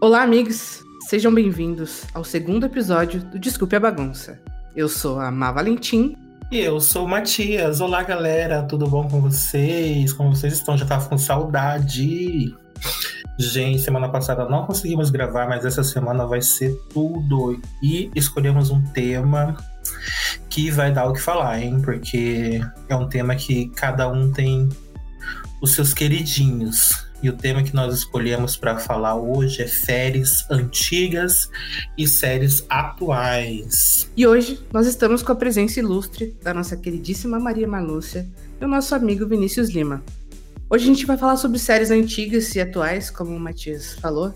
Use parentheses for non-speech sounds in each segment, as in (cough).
Olá, amigos! Sejam bem-vindos ao segundo episódio do Desculpe a Bagunça. Eu sou a Má Valentim. E eu sou o Matias. Olá, galera, tudo bom com vocês? Como vocês estão? Já tava com saudade. Gente, semana passada não conseguimos gravar, mas essa semana vai ser tudo. E escolhemos um tema que vai dar o que falar, hein? Porque é um tema que cada um tem os seus queridinhos. E o tema que nós escolhemos para falar hoje é séries antigas e séries atuais. E hoje nós estamos com a presença ilustre da nossa queridíssima Maria Malúcia e o nosso amigo Vinícius Lima. Hoje a gente vai falar sobre séries antigas e atuais, como o Matias falou.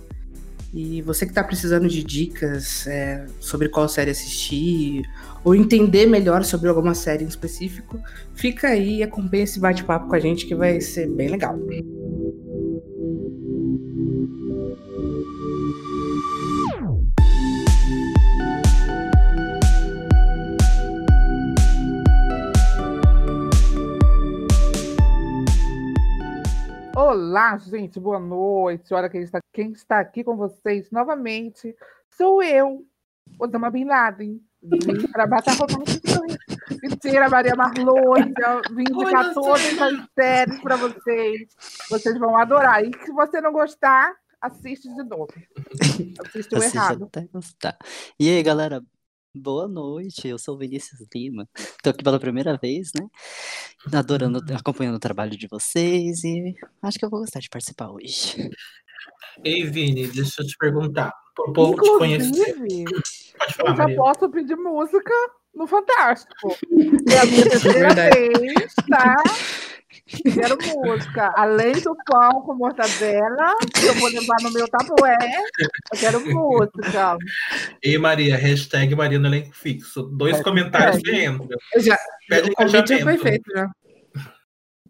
E você que está precisando de dicas é, sobre qual série assistir ou entender melhor sobre alguma série em específico, fica aí e acompanha esse bate-papo com a gente que vai ser bem legal. Olá, gente, boa noite. Olha quem está, quem está aqui com vocês novamente. Sou eu, Osama Bin Laden. Vim para matar Mentira, Maria Marlone. Vim indicar todas as séries para vocês. Vocês vão adorar. E se você não gostar, assiste de novo. Assiste o errado. Até gostar. E aí, galera, Boa noite, eu sou o Vinícius Lima. Estou aqui pela primeira vez, né? Adorando, acompanhando o trabalho de vocês e acho que eu vou gostar de participar hoje. Ei, Vini, deixa eu te perguntar. Por povo Inclusive, te conhecer. Pode falar, eu já Maria. posso pedir música no Fantástico. (laughs) É a minha terceira vez, tá? Quero música. Além do pão com mortadela, que eu vou levar no meu tabué, eu quero música. E Maria, hashtag Maria no elenco fixo. Dois hashtag. comentários que entram. Já, Pede o convite já foi feito, já.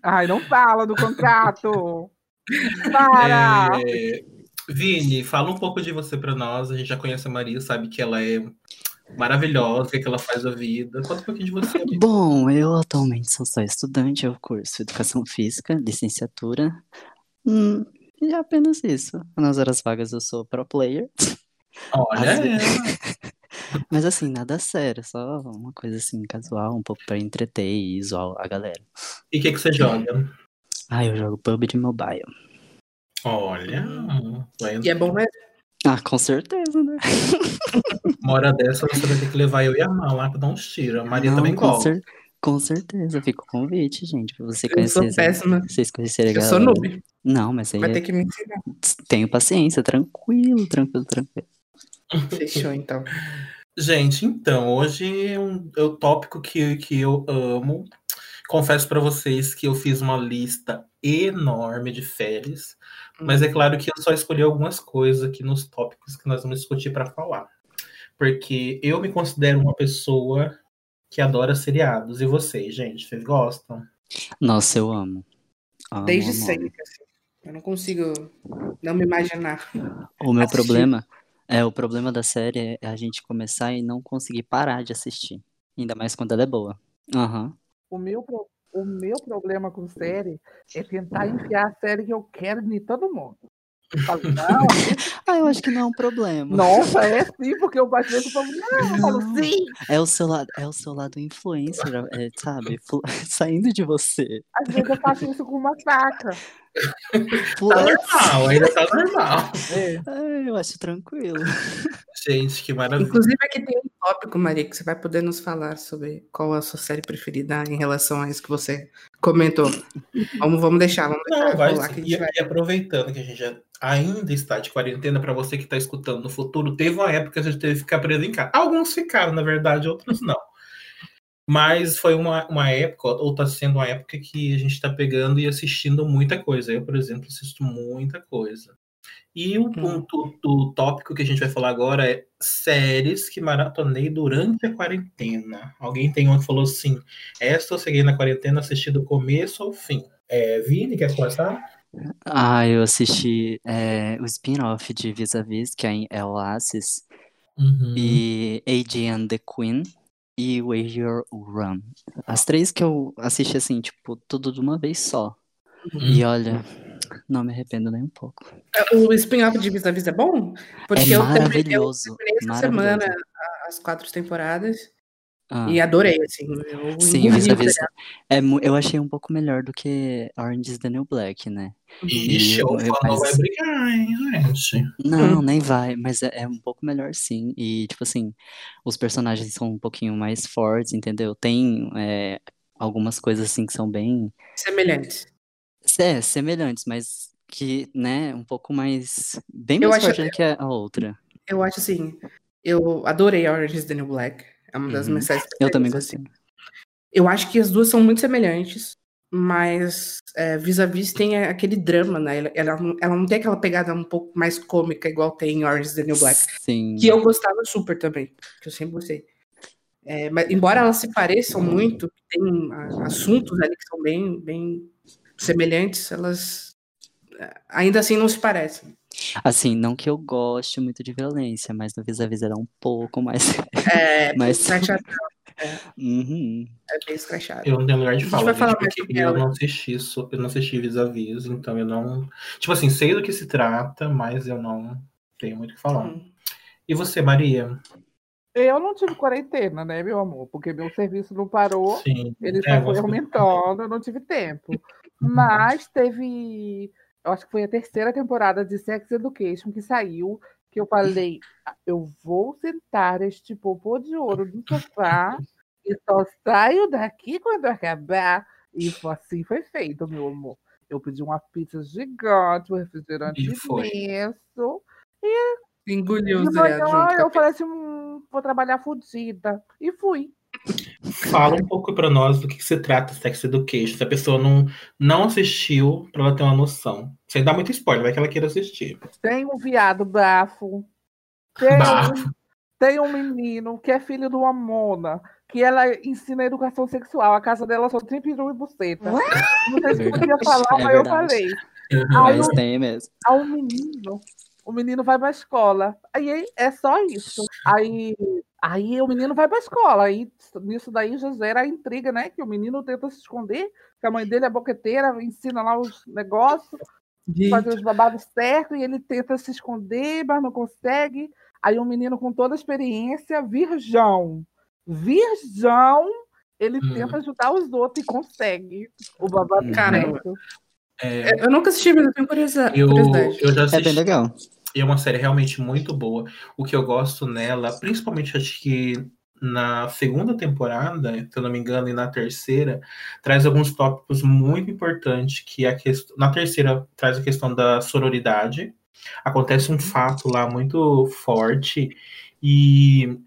Ai, não fala do contrato. Para! É... Vini, fala um pouco de você para nós. A gente já conhece a Maria, sabe que ela é maravilhosa, o que, é que ela faz da vida. Conta um pouquinho de você. Amiga. Bom, eu atualmente sou só estudante, eu curso Educação Física, licenciatura. Hum, e é apenas isso. Nas horas vagas eu sou pro player. Olha assim... (laughs) Mas assim, nada sério, só uma coisa assim, casual, um pouco pra entreter e zoar a galera. E o que, que você joga? Ah, eu jogo PUBG Mobile. Olha. E é bom mesmo? Ah, com certeza, né? (laughs) Uma hora dessa você vai ter que levar eu e a mão lá pra dar uns tiros. A Maria Não, também com, cer com certeza, fica o convite, gente, pra você conhecer. Eu sou péssima. Vocês conhecerem. Eu sou noob. Não, mas aí. Vai ter que me ensinar. Tenho paciência, tranquilo, tranquilo, tranquilo. Fechou, então. Gente, então, hoje é, um, é o tópico que, que eu amo. Confesso para vocês que eu fiz uma lista enorme de férias mas é claro que eu só escolhi algumas coisas aqui nos tópicos que nós vamos discutir para falar. Porque eu me considero uma pessoa que adora seriados. E vocês, gente, vocês gostam? Nossa, eu amo. amo Desde amo. sempre. Assim. Eu não consigo não me imaginar. O meu assistir. problema é o problema da série é a gente começar e não conseguir parar de assistir. Ainda mais quando ela é boa. Uhum. O meu, o meu problema com série é tentar enfiar a série que eu quero em todo mundo. Falo, (laughs) não, ah, eu acho que não é um problema. Nossa, é sim, porque eu às vezes falo, não, eu falo sim. É o seu lado, é o seu lado influencer, é, sabe? (laughs) Saindo de você. Às vezes eu faço isso com uma faca. Tá normal, ainda tá normal. É. eu acho tranquilo. Gente, que maravilha. Inclusive, aqui tem um tópico, Maria, que você vai poder nos falar sobre qual a sua série preferida em relação a isso que você comentou. Vamos, vamos deixar, vamos deixar. Não, vai, e, vai. e, aproveitando que a gente já ainda está de quarentena, para você que está escutando no futuro, teve uma época que a gente teve que ficar preso em casa. Alguns ficaram, na verdade, outros não. Mas foi uma, uma época, ou está sendo uma época que a gente está pegando e assistindo muita coisa. Eu, por exemplo, assisto muita coisa. E o hum. ponto do tópico que a gente vai falar agora é séries que maratonei durante a quarentena. Alguém tem um que falou assim: esta eu cheguei na quarentena assisti do começo ao fim. É, Vini, quer começar? Ah, eu assisti é, o spin-off de Vis-a-Vis, que é Oasis, uhum. e AJ and the Queen, e Wage Your Run. As três que eu assisti, assim, tipo, tudo de uma vez só. Uhum. E olha, não me arrependo nem um pouco. O spin-off de Vis a Vis é bom? Porque é eu terminei- maravilhoso. eu terminei essa maravilhoso. semana as quatro temporadas Ah, e adorei, assim. Eu sim, Vis. seriado. É, eu achei um pouco melhor do que Orange is the New Black, né? Ixi, E- o fã não mas- vai brigar, hein, gente? Não, nem vai, mas é, é um pouco melhor sim. E, tipo assim, os personagens são um pouquinho mais fortes, entendeu? Tem é, algumas coisas assim que são bem Semelhantes. é, semelhantes, mas que, né, um pouco mais. Bem Eu mais acho- forte do que a a outra. Eu acho assim, eu adorei Orange is the New Black. É uma das Uhum. séries Eu também assim. gostei. Eu acho que as duas são muito semelhantes, mas é, Vis-a-Vis tem aquele drama, né? Ela, ela, não- ela não tem aquela pegada um pouco mais cômica, igual tem em Orange is the New Black. Sim. Que eu gostava super também, que eu sempre gostei. É, mas, embora elas se pareçam muito, tem a- assuntos ali que são bem, bem semelhantes, elas ainda assim não se parecem. Assim, não que eu goste muito de violência, mas no Vis-a-Vis era um pouco mais. (laughs) É, (laughs) Mas- escrachado, Uhum. é bem escrachado. Eu não tenho lugar de A gente fala, vai gente, falar mais porque eu não assisti isso, eu não assisti vis-a-vis, então eu não. Tipo assim, sei do que se trata, mas eu não tenho muito o que falar. Hum. E você, Maria? Eu não tive quarentena, né, meu amor? Porque meu serviço não parou. Sim. Ele é, só foi aumentando, eu não tive tempo. Mas teve. Eu acho que foi a terceira temporada de Sex Education que saiu. Que eu falei, "Ah, eu vou sentar este popô de ouro no sofá e só saio daqui quando acabar. E assim foi feito, meu amor. Eu pedi uma pizza gigante, um refrigerante E imenso. Engoliu De o junto. a eu falei assim, hum, vou trabalhar fudida. E fui. Fala um pouco pra nós do que, que se trata Sex Education. Se a pessoa não, não assistiu, pra ela ter uma noção. Sem dar muito spoiler, vai que ela queira assistir. Tem um viado bafo. Tem, Bafo. Um, tem um menino que é filho de uma mona, que ela ensina educação sexual. A casa dela só tem peru e buceta. Não sei se podia Verdade. falar, É mas eu falei. Mas tem mesmo. Aí um menino, o menino vai pra escola. Aí é só isso. Aí, aí o menino vai pra escola. Aí nisso daí já gera a intriga, né? Que o menino tenta se esconder, que a mãe dele é boqueteira, ensina lá os negócios. fazer os babados certos e ele tenta se esconder, mas não consegue. Aí um menino com toda a experiência, virgão. Virgão, ele Hum. tenta ajudar os outros e consegue. O babado Caramba. certo. É, Eu nunca assisti, mas eu tenho curiosa- eu, curiosidade. eu já É bem assisti. legal. E é uma série realmente muito boa. O que eu gosto nela, principalmente acho que na segunda temporada, se eu não me engano, e na terceira, traz alguns tópicos muito importantes, que é a questão, na terceira traz a questão da sororidade. Acontece um fato lá muito forte e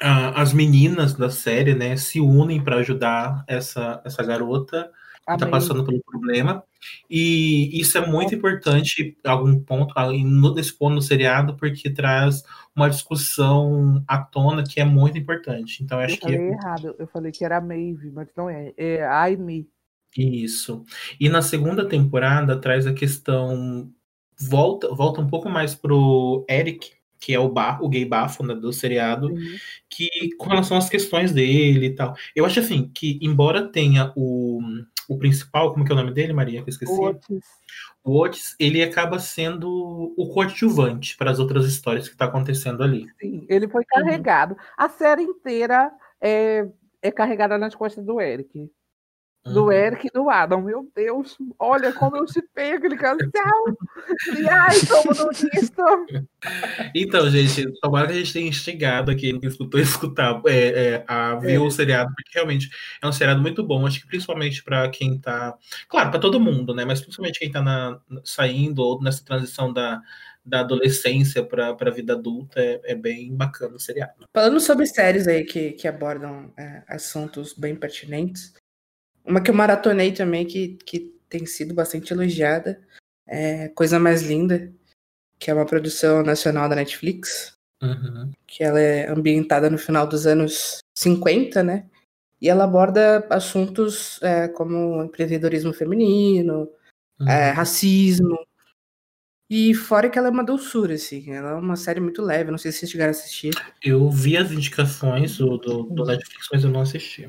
ah, as meninas da série, né, se unem para ajudar essa, essa garota está passando pelo problema. E isso é muito importante algum ponto, ah, nesse ponto no seriado, porque traz uma discussão à tona que é muito importante. Então, eu Eu acho que falei errado, eu falei que era Maeve, mas não é. É Aime. Isso. E na segunda temporada traz a questão. Volta, volta um pouco mais pro Eric, que é o, ba, o gay bafo né, do seriado, que com relação às questões dele e tal. Eu acho assim que, embora tenha o, o principal, como que é o nome dele, Maria? Que eu esqueci. O Otis. O Otis, ele acaba sendo o coadjuvante para as outras histórias que tá acontecendo ali. Sim, ele foi carregado. A série inteira é, é carregada nas costas do Eric. Do Uhum. Eric e do Adam. Meu Deus, olha como eu chipei aquele casal. (laughs) E ai, como não isto. Então, gente, tomara que a gente tenha instigado aqui quem escutou escutar, é, é, a ver o seriado, porque realmente é um seriado muito bom. Acho que principalmente para quem tá. Claro, para todo mundo, né? Mas principalmente quem tá na, saindo ou nessa transição da, da adolescência para a vida adulta, é, é bem bacana o seriado. Falando sobre séries aí que, que abordam é, assuntos bem pertinentes, uma que eu maratonei também, que, que tem sido bastante elogiada, é Coisa Mais Linda, que é uma produção nacional da Netflix, Uhum. que ela é ambientada no final dos anos 50, né? E ela aborda assuntos é, como empreendedorismo feminino, Uhum. é, racismo. E fora que ela é uma doçura, assim. Ela é uma série muito leve, não sei se vocês chegaram a assistir. Eu vi as indicações do, do, do Netflix, mas eu não assisti.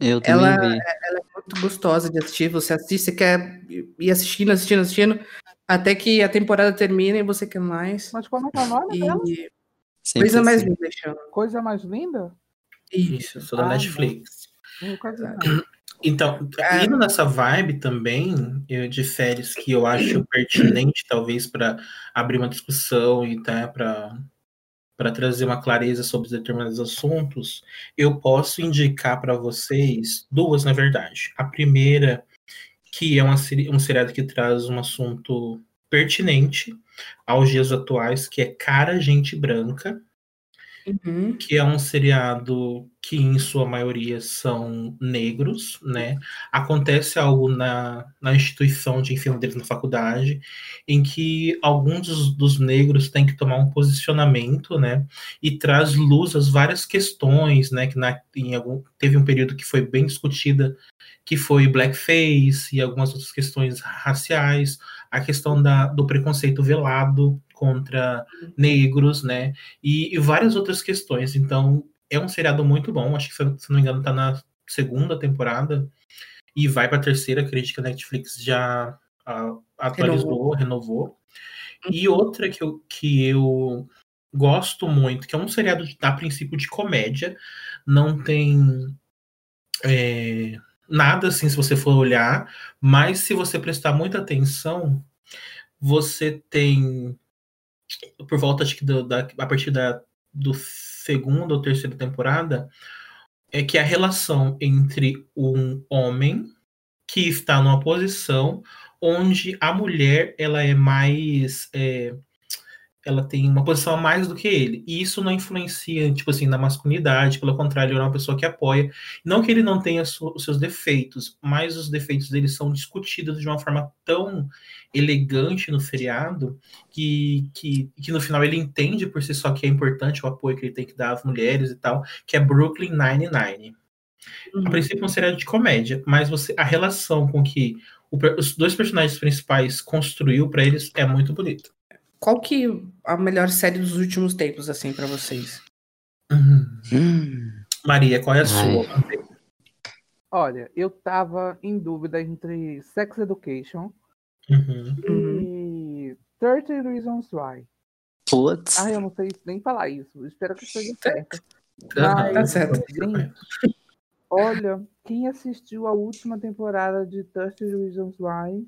Eu também Ela- vi. Ela é muito gostosa de assistir. Você assiste, você quer ir assistindo, assistindo, assistindo, até que a temporada termina e você quer mais. Mas como é que é o nome dela? Sempre coisa mais assim. linda chama. Coisa mais linda? Isso, eu sou da Ah, Netflix. Então, Ah. indo nessa vibe também eu, de férias que eu acho pertinente, talvez, para abrir uma discussão e tá, para para trazer uma clareza sobre determinados assuntos, eu posso indicar para vocês duas, na verdade. A primeira, que é uma, um seriado que traz um assunto pertinente aos dias atuais, que é Cara Gente Branca Uhum. que é um seriado que em sua maioria são negros, né? Acontece algo na, na instituição de ensino deles na faculdade, em que alguns dos, dos negros têm que tomar um posicionamento, né? E traz luz às várias questões, né? Que na, em algum, teve um período que foi bem discutida, que foi blackface e algumas outras questões raciais, a questão da, do preconceito velado contra negros, né? e, e várias outras questões. Então, é um seriado muito bom. Acho que, se não me engano, tá na segunda temporada e vai para a terceira. Acredito que a Netflix já ah, atualizou, renovou. E outra que eu, que eu gosto muito, que é um seriado de- a princípio de comédia, não tem é, nada assim se você for olhar, mas se você prestar muita atenção, você tem por volta acho que do, da, a partir da do segunda ou terceira temporada é que a relação entre um homem que está numa posição onde a mulher ela é mais é, ela tem uma posição a mais do que ele. E isso não influencia, tipo assim, na masculinidade, pelo contrário, ele é uma pessoa que apoia. Não que ele não tenha os seus defeitos, mas os defeitos dele são discutidos de uma forma tão elegante no seriado que, que, que no final ele entende por si só que é importante o apoio que ele tem que dar às mulheres e tal, que é Brooklyn Nine-Nine. A princípio é um seriado de comédia, mas você a relação com que o os dois personagens principais construiu para eles é muito bonito. Qual que a melhor série dos últimos tempos, assim, pra vocês? Hum, Maria, qual é a sua? Olha, eu tava em dúvida entre Sex Education Uhum. Uhum. e 30 Reasons Why. putz. Ah, eu não sei nem falar isso. Espero que esteja certo. Aham, Tá certo. Gente, olha, quem assistiu a última temporada de 30 Reasons Why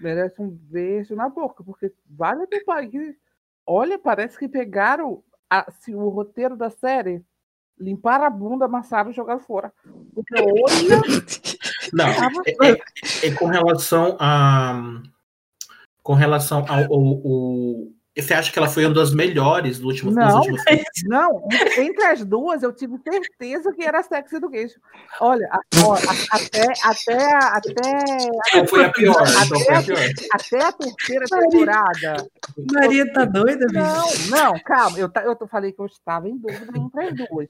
merece um beijo na boca, porque vale pena. que- Olha, parece que pegaram a- se o roteiro da série, limparam a bunda, amassaram e jogaram fora. Porque olha, (laughs) Não, é, é- é com relação a. Com relação ao, ao- ao- Você acha que ela foi uma das melhores do último, dos Não. (laughs) Não, entre as duas eu tive certeza que era Sex Education. Olha, a- ó, a- até, até, até, Então foi a pior. Então foi a pior. até a terceira temporada. Maria tá doida, bicho? Não, não, calma. Eu, eu falei que eu estava em dúvida entre as duas.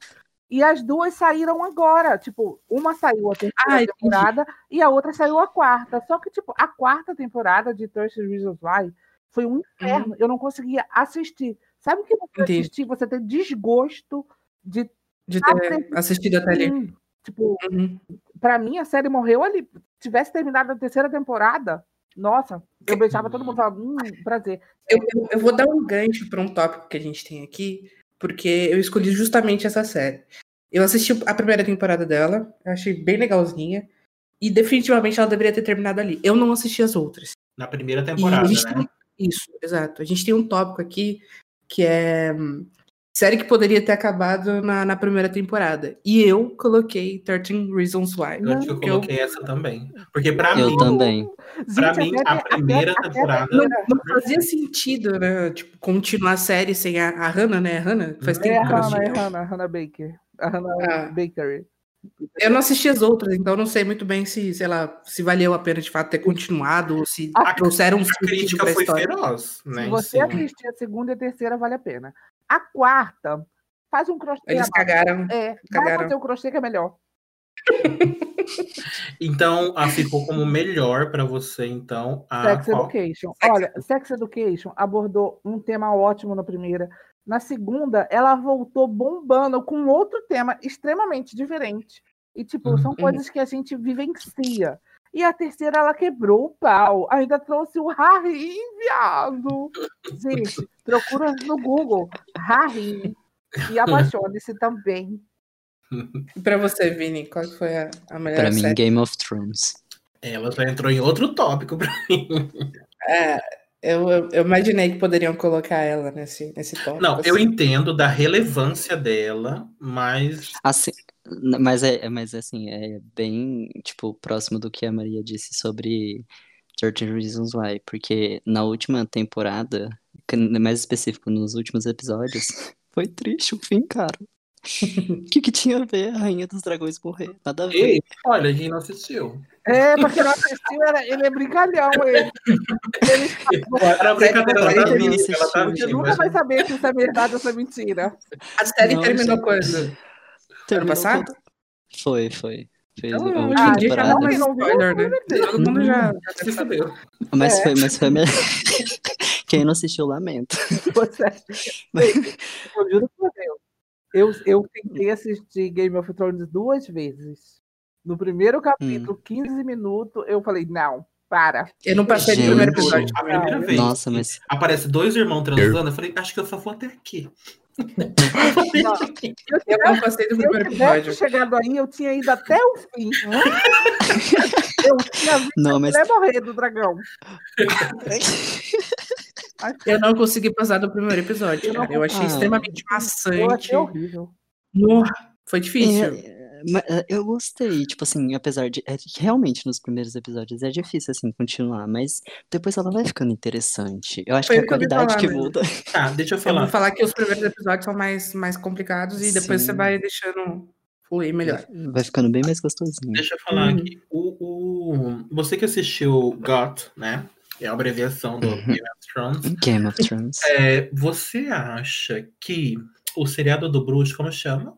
E as duas saíram agora. Tipo, uma saiu a terceira entendi. temporada e a outra saiu a quarta. Só que, tipo, a quarta temporada de 30 Reasons Why foi um inferno. Eu não conseguia assistir. Sabe o que você Entendi. assistir? Você tem desgosto de De ter assistido até ali. Tipo, Uhum. pra mim a série morreu ali. Se tivesse terminado a terceira temporada, nossa, eu beijava todo mundo e falava, hum, prazer. Eu, eu- eu vou dar um gancho para um tópico que a gente tem aqui, porque eu escolhi justamente essa série. Eu assisti a primeira temporada dela, achei bem legalzinha, e definitivamente ela deveria ter terminado ali. Eu não assisti as outras. Na primeira E temporada, gente né? Isso, exato. A gente tem um tópico aqui que é série que poderia ter acabado na, na primeira temporada. E eu coloquei 13 Reasons Why. Eu acho que eu porque eu- coloquei essa também. Porque pra Eu mim, também. Pra Gente, mim, a até- primeira até- temporada- não, não fazia sentido, né? Tipo, continuar a série sem a, a Hannah, né? A Hannah? Faz É tempo É a que eu não Hannah, é a Hannah, a Hannah Baker. A Hannah Ah. Bakery. Eu não assisti as outras, então não sei muito bem se, sei lá, se valeu a pena de fato ter continuado ou se A- trouxeram um a crítica foi história. feroz, né? Se você assistir a segunda e a terceira, vale a pena. A quarta, faz um crochê. Eles cagaram. É, vai cagaram. fazer o crochê que é melhor. (laughs) Então, a ficou como melhor pra você, então, a Sex? Education. Olha, Sex Education abordou um tema ótimo na primeira. Na segunda, ela voltou bombando com outro tema extremamente diferente. E, tipo, são Uhum. coisas que a gente vivencia. E a terceira, ela quebrou o pau. Ainda trouxe o Harry, viado. Gente, procura no Google. Harry. E apaixone-se também. E pra você, Vini, qual foi a, a melhor Pra mim, série? Game of Thrones. Ela já entrou em outro tópico pra mim. É, eu, eu, eu imaginei que poderiam colocar ela nesse, nesse tópico. Não, eu assim. entendo da relevância dela, mas Assim, mas é, é- mas assim, é bem, tipo, próximo do que a Maria disse sobre 13 Reasons Why, porque na última temporada, mais específico, nos últimos episódios, (laughs) foi triste o fim, cara. O (laughs) que que tinha a ver a Rainha dos Dragões morrer? Nada a ver. Ei, olha, quem não assistiu. É, pra quem não assistiu, era- ele é brincalhão, ele. Ele Era brincadeira, ela tá não viva, ela tá assisti, Você viva. nunca vai saber se isso é verdade ou se é mentira. A série Não, terminou gente. quando? Terminou passado? todo- Foi, foi. Fez Então, a última já temporada. não Não spoiler, né? não viu. Todo mundo já, já Se deve saber. fudeu. Mas É. foi, mas foi (laughs) melhor. (laughs) Quem não assistiu, lamento. Você, eu juro por Deus. Eu, eu tentei assistir Game of Thrones duas vezes. No primeiro capítulo, 15 minutos, eu falei, não, para. Eu não passei do Gente. primeiro episódio. A primeira vez Nossa, mas aparece dois irmãos transando, eu falei, acho que eu só vou até aqui. Não, (laughs) Eu não passei do eu primeiro episódio. chegado aí, eu tinha ido até o fim. (laughs) eu tinha visto não, mas até morrer do dragão. Eu não consegui passar do primeiro episódio, Eu. Eu achei Ah. extremamente Eu maçante. achei horrível. No- Foi difícil. É, eu gostei, tipo assim, apesar de. é que realmente nos primeiros episódios é difícil, assim, continuar, mas depois ela vai ficando interessante. Eu acho Foi que é a que eu qualidade falar que muda. (laughs) Tá, deixa eu Eu falar. vou falar que os primeiros episódios são mais, mais complicados e depois Sim. você vai deixando fluir melhor. Vai ficando bem mais gostosinho. Deixa eu falar Uhum. aqui. O, o- você que assistiu GOT, né? É a abreviação do Uhum. Game of Thrones. Game of Thrones. É, você acha que o seriado do Bruxo, como chama?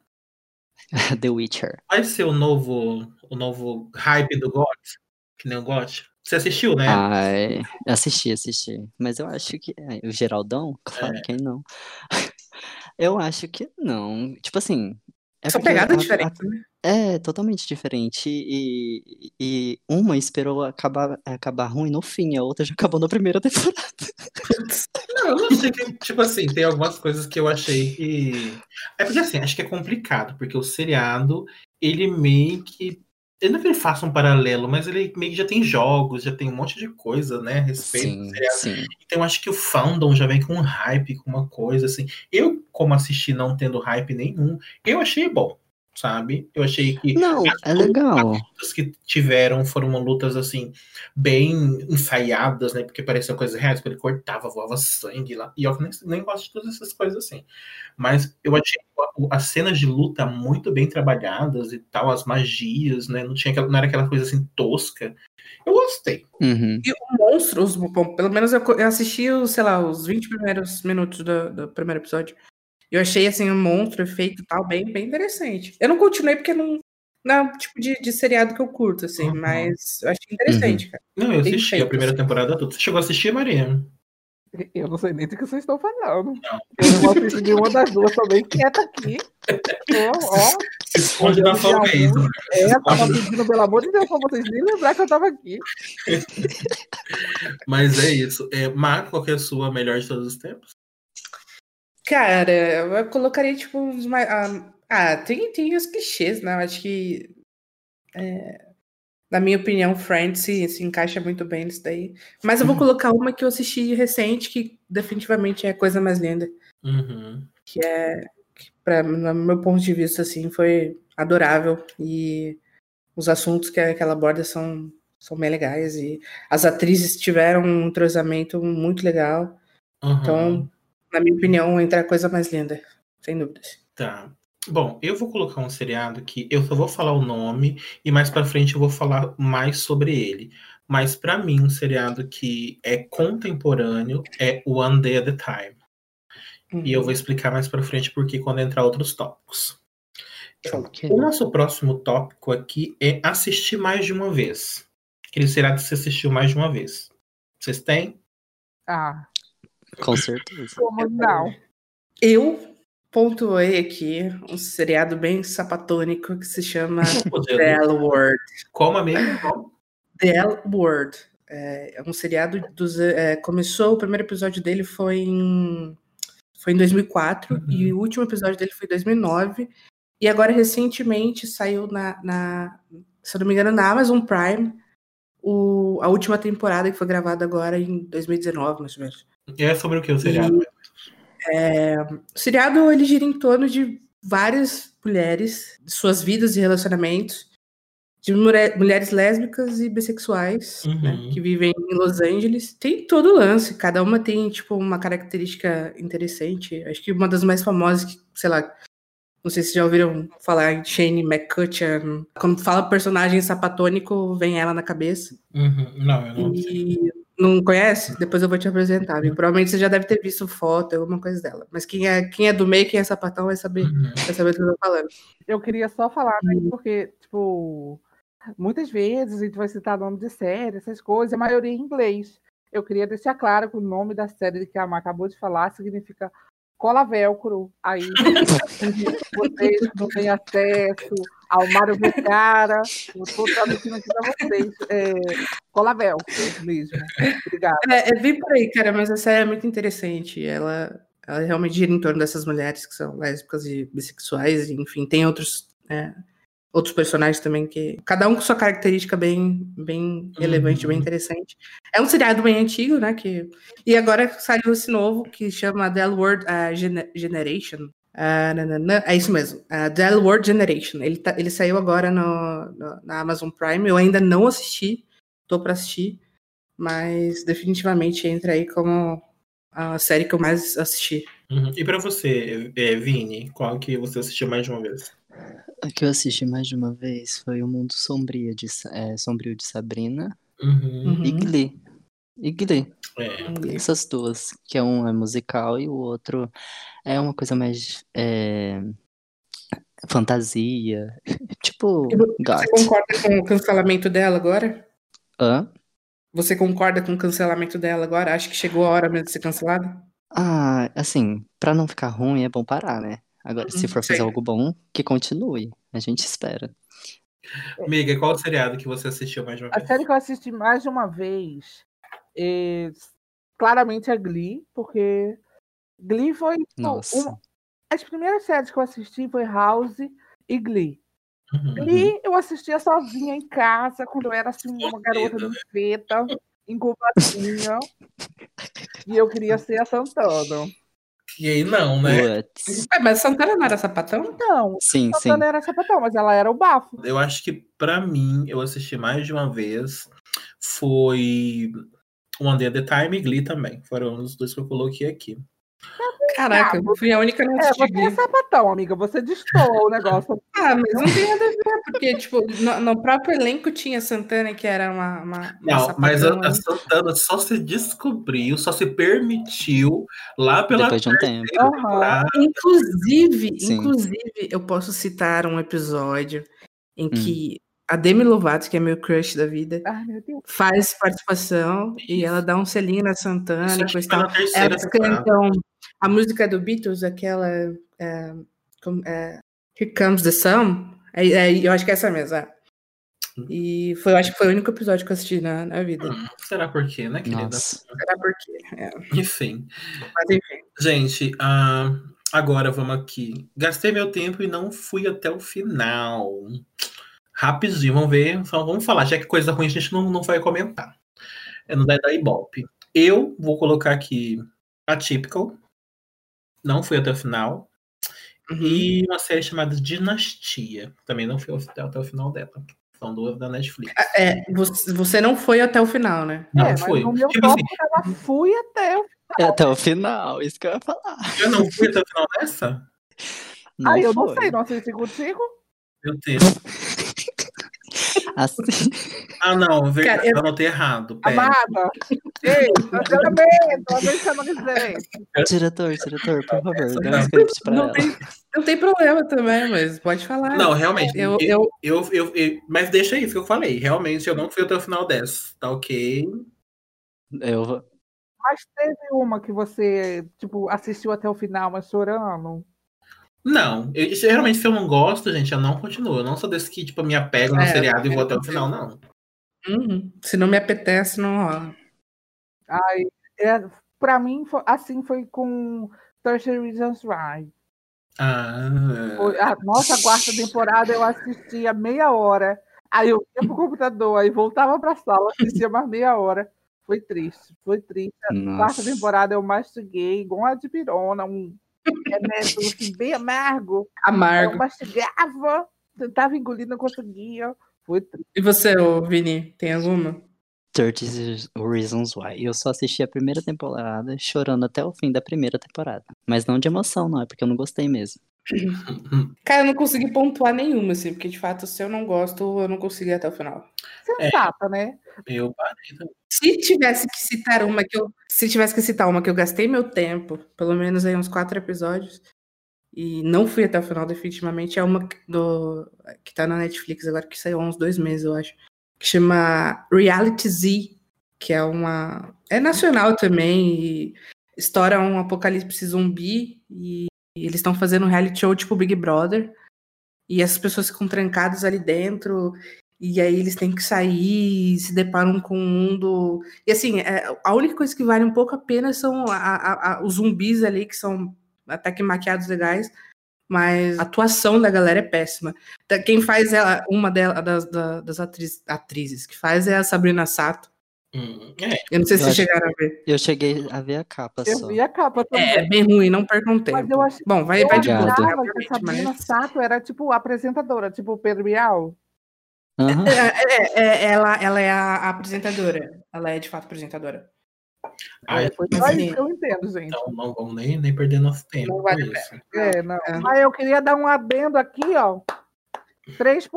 (laughs) The Witcher. Vai ser o novo, o novo hype do GOT? Que nem o GOT? Você assistiu, né? Ai, assisti, assisti. Mas eu acho que. O Geraldão? Claro, É. quem não? (laughs) Eu acho que não. Tipo assim. É Só porque pegada a- diferente, né? É, totalmente diferente. E, e uma esperou acabar, acabar ruim no fim, a outra já acabou na primeira temporada. Não, eu não sei que, tipo assim, tem algumas coisas que eu achei que. É porque assim, acho que é complicado, porque o seriado, ele meio que. Eu não é que ele faça um paralelo, mas ele meio que já tem jogos, já tem um monte de coisa, né, a respeito do Sim, seriado. sim. Então acho que o fandom já vem com um hype, com uma coisa assim. Eu, como assisti não tendo hype nenhum, eu achei bom, sabe? Eu achei que Não, é legal. lutas que tiveram foram lutas assim, bem ensaiadas, né? Porque pareciam coisas reais, porque ele cortava, voava sangue lá. E eu nem, nem gosto de todas essas coisas assim. Mas eu achei as cenas de luta muito bem trabalhadas e tal, as magias, né? Não, tinha aquela, não era aquela coisa assim tosca. Eu gostei. Uhum. E o monstro, os- bom, pelo menos eu, eu assisti, os, sei lá, os 20 primeiros minutos do, do primeiro episódio. Eu achei, assim, um monstro, efeito e tal, bem, bem interessante. Eu não continuei porque não, não é o tipo de, de seriado que eu curto, assim, Uhum. mas eu achei interessante, cara. Não, eu Bem assisti feito, a primeira assim. temporada toda. Você chegou a assistir, Maria? Eu não sei nem do que vocês estão falando. Eu não vou assistir nenhuma das duas, tô bem quieta aqui. Ó, Se esconde na aí, algum- né? é, tava pedindo, pelo amor de Deus, pra vocês nem lembrar que eu tava aqui. (laughs) Mas é isso. É, Marco, qual que é a sua melhor de todos os tempos? Cara, eu colocaria, tipo, uns mais. Ah, ah, tem, tem os clichês, né? Eu acho que. é, na minha opinião, Friends se, se encaixa muito bem nisso daí. Mas eu vou colocar uma que eu assisti recente, que definitivamente é a coisa mais linda. Uhum. Que é. Que pra, no meu ponto de vista, assim, foi adorável. E os assuntos que, que ela aborda são, são bem legais. E as atrizes tiveram um entrosamento muito legal. Uhum. Então, na minha opinião, entra a coisa mais linda. Sem dúvidas. Tá. Bom, eu vou colocar um seriado que eu só vou falar o nome e mais pra frente eu vou falar mais sobre ele. Mas pra mim, um seriado que é contemporâneo é One Day at a Time. E eu vou explicar mais pra frente porque quando entrar outros tópicos. Ok. O nosso próximo tópico aqui é assistir mais de uma vez. Aquele seriado que você assistiu mais de uma vez. Vocês têm? Ah, Com certeza. como não? Eu pontuei aqui um seriado bem sapatônico que se chama Podia- The L Word. Como amigo? Como? The L Word. É, é um seriado dos. é, começou, o primeiro episódio dele foi em, foi em 2004 Uhum. e o último episódio dele foi em 2009. E agora, recentemente, saiu na, na se eu não me engano, na Amazon Prime o, a última temporada que foi gravada agora em 2019, mais ou menos. E é sobre o que o seriado? O seriado ele gira em torno de várias mulheres, de suas vidas e relacionamentos, de mulher- mulheres lésbicas e bissexuais, Uhum. né, que vivem em Los Angeles. Tem todo o lance, cada uma tem tipo uma característica interessante. Acho que uma das mais famosas, que, sei lá, não sei se já ouviram falar em Shane McCutcheon. Quando fala personagem sapatônico, vem ela na cabeça. Uhum. Não, eu não sei. Não conhece? Depois eu vou te apresentar. amigo. Provavelmente você já deve ter visto foto, alguma coisa dela. Mas quem é, quem é do meio, quem é sapatão, vai saber, Uhum. vai saber do que eu tô falando. Eu queria só falar, né, Uhum. porque, tipo, muitas vezes a gente vai citar nome de série, essas coisas, a maioria em inglês. Eu queria deixar claro que o nome da série que a Má acabou de falar significa cola velcro. Aí, (laughs) vocês não têm acesso ao Mário Vergara, tô traduzindo aqui pra vocês. É, cola velcro mesmo. Obrigada. É, é bem por aí, cara, mas a série é muito interessante. Ela, ela realmente gira em torno dessas mulheres que são lésbicas e bissexuais, e, enfim, tem outros, é, outros personagens também que. Cada um com sua característica bem, bem relevante, bem Uhum. interessante. É um seriado bem antigo, né? Que, e agora saiu esse novo que chama The L Word uh, Gene- Generation. Ah, nananã. é isso mesmo, uh, The L Word Generation. Ele, tá- ele saiu agora no, no- na Amazon Prime. Eu ainda não assisti, tô pra assistir mas definitivamente entra aí como a série que eu mais assisti. Uhum. E pra você, é, Vini, qual que você assistiu mais de uma vez? A que eu assisti mais de uma vez foi O Mundo Sombrio de, é, Sombrio de Sabrina Uhum. e. Glee. E Glee. É. Essas duas, que é um é musical e o outro é uma coisa mais é, fantasia, (laughs) tipo. Você concorda com o cancelamento dela agora? Hã? Você concorda com o cancelamento dela agora? Acha que chegou a hora mesmo de ser cancelada? Ah, assim, pra não ficar ruim é bom parar, né? Agora, se Uhum, for fazer sei. algo bom, que continue. A gente espera. Miga, qual o seriado que você assistiu mais de uma A vez? série que eu assisti mais de uma vez é, claramente é Glee, porque Glee foi tipo, Nossa. uma- as primeiras séries que eu assisti foi House e Glee. Uhum. Glee eu assistia sozinha em casa, quando eu era assim, uma garota Solteira, ninfeta, incubadinha, e eu queria ser a Santana. E aí não, né? É, mas Santana não era sapatão? Não, Sim, sim. Santana era sapatão, mas ela era o bafo. Eu acho que pra mim, eu assisti mais de uma vez. Foi One Day at a Time e Glee também. Foram os dois que eu coloquei aqui. Caraca, eu fui a única não É, assistir você é sapatão, amiga, você destoa o negócio. (laughs) Ah, mas não tem nada a ver, porque, tipo, no, no próprio elenco tinha Santana, que era uma, uma, uma Não, mas a, a? Santana só se descobriu, só se permitiu lá pela Depois de um tempo. temporada. Inclusive, Sim. inclusive, eu posso citar um episódio em Hum. que a Demi Lovato, que é meu crush da vida, Ai, meu Deus. faz participação e ela dá um selinho na Santana tal. na terceira Elas cantam a música do Beatles, aquela é, como- é, Here Comes the Sun. É, é, eu acho que é essa mesmo. é. E foi, eu acho que foi o único episódio que eu assisti na, na vida. Hum, será por quê, né, querida? Nossa. Será por quê? É, Enfim. mas enfim. Gente, ah, agora vamos aqui. Gastei meu tempo e não fui até o final. Rapidinho, vamos ver. Só vamos falar, já que coisa ruim a gente não, não vai comentar. É no da Ibope. Eu vou colocar aqui Atypical. Não fui até o final. Uhum. E uma série chamada Dinastia. Também não fui até, até o final dela. São duas da Netflix. É, você, você não foi até o final, né? Não é, foi. mas no meu Tipo top assim, eu fui até o É até o final, isso que eu ia falar. eu não fui até o final dessa? Não Ai, eu não sei, não assisti contigo. Meu Deus. (laughs) Assim, Ah, não, verdade, Cara, eu- eu anotei errado. Pera. Amada. Ei, chama de gerente. diretor, diretor, por favor, dê um Não. script pra Não ela. tem, não tem problema também, mas pode falar. Não, realmente. Eu, eu, eu, eu, eu, eu- mas deixa aí, foi o que eu falei. Realmente, eu não fui até o final dessa. Tá ok? Eu vou- Mas teve uma que você, tipo, assistiu até o final, mas chorando. Não, eu, geralmente se eu não gosto, gente, eu não continuo. Eu não sou desse que, tipo, me apego no É, seriado e vou até o final, não. Uhum. Se não me apetece, não rola. Ai, é, pra mim, fo- assim foi com 30 Reasons Why. Ah. Foi- A nossa quarta temporada eu assistia meia hora. Aí eu ia pro computador, aí voltava pra sala, assistia mais meia hora. Foi triste, foi triste. A quarta temporada eu mastiguei, igual a de pirona, um remédio assim, bem amargo. Aí Eu Amargo. mastigava, tentava engolir, não conseguia. E você, ô, Vini, tem alguma? 30 Reasons Why. Eu só assisti a primeira temporada, chorando até o fim da primeira temporada. Mas não de emoção, não, é porque eu não gostei mesmo. (laughs) Cara, eu não consegui pontuar nenhuma, assim, porque de fato, se eu não gosto, eu não consigo ir até o final. Sensata, né? Eu parei também. Se tivesse que citar uma que eu. Se tivesse que citar uma que eu gastei meu tempo, pelo menos aí uns quatro episódios, e não fui até o final, definitivamente, é uma do, que tá na Netflix agora, que saiu há uns dois meses, eu acho. Que chama Reality Z, que é uma. É nacional também, e estoura um apocalipse zumbi, e, e eles estão fazendo um reality show tipo Big Brother. E essas pessoas ficam trancadas ali dentro, e aí eles têm que sair e se deparam com um mundo. E assim, é, a única coisa que vale um pouco a pena são a- a- a- os zumbis ali, que são até que maquiados legais, mas a atuação da galera é péssima. Da- Quem faz ela, uma dela, das, da- das atriz- atrizes que faz é a Sabrina Sato. Hum, é, Eu não sei se Eu chegaram a ver. Eu cheguei a ver a capa Eu só. vi a capa também. É, é bem ruim, não percam tempo. Mas eu achei- Bom, vai, eu vai de boa, Sabrina mas... Sato era tipo apresentadora, tipo o Pedro Bial. Aham. É, é, ela, ela é a, a apresentadora. Ela é de fato apresentadora. Foi mas só isso que eu entendo, gente. então não vamos nem, nem perder nosso tempo Não vale isso. É, não. É. Mas eu queria dar um adendo aqui, ó. 3%.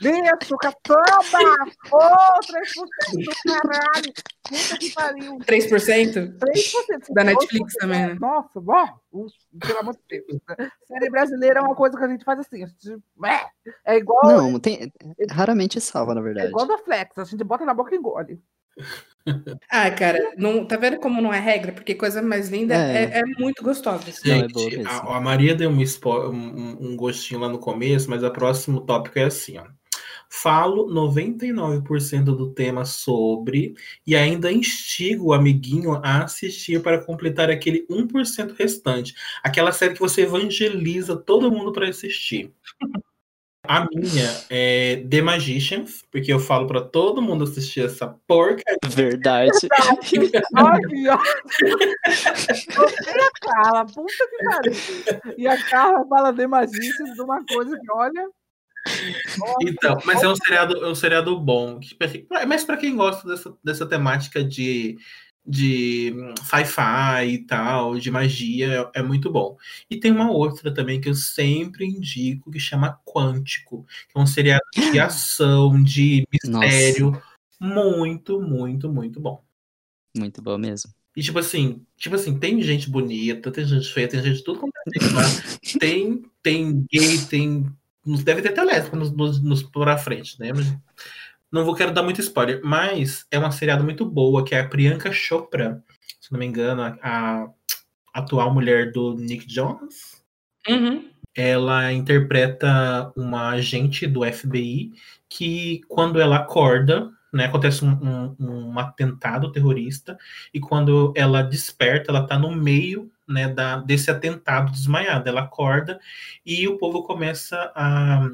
Isso, caçamba! Ô, 3% do caralho! Puta que pariu! 3%? 3%. Da Netflix também, né? Nossa, bom, pelo amor de Deus. né? Série brasileira é uma coisa que a gente faz assim. gente- É igual, Não, tem... raramente salva, na é verdade. igual da Flex, a gente bota na boca e engole. Ah, cara, não, tá vendo como não é regra? Porque coisa mais linda é, É. é muito gostosa. assim. É Gente, boa mesmo. a, a Maria deu um, um- um gostinho lá no começo, mas o próximo tópico é assim, ó. Falo 99% do tema sobre e ainda instigo o amiguinho a assistir para completar aquele 1% restante. Aquela série que você evangeliza todo mundo para assistir. A minha é The Magicians, porque eu falo para todo mundo assistir essa porcaria. Verdade. Ó. Você e a Carla, puta que pariu. E a Carla fala de magícias de uma coisa que, olha. Então, mas é um seriado, é um seriado bom. que- Mas para quem gosta dessa, dessa temática de, de hum, sci-fi e tal, de magia, é, é muito bom. E tem uma outra também que eu sempre indico, que chama Quântico, que é um seriado de (laughs) ação, de mistério. Muito, muito, muito bom. Muito boa mesmo. E tipo assim, tipo assim, tem gente bonita, tem gente feia, tem gente tudo quanto é? (laughs) Tem, tem gay, tem. Deve ter até lésbica nos, nos, nos por à frente, né? Mas não vou quero dar muito spoiler, mas é uma seriada muito boa, que é a Priyanka Chopra, se não me engano, a, a atual mulher do Nick Jonas. Uhum. Ela interpreta uma agente do FBI que, quando ela acorda, né, acontece um, um- um atentado terrorista, e quando ela desperta, ela está no meio né, da, desse atentado desmaiada. Ela acorda e o povo começa a,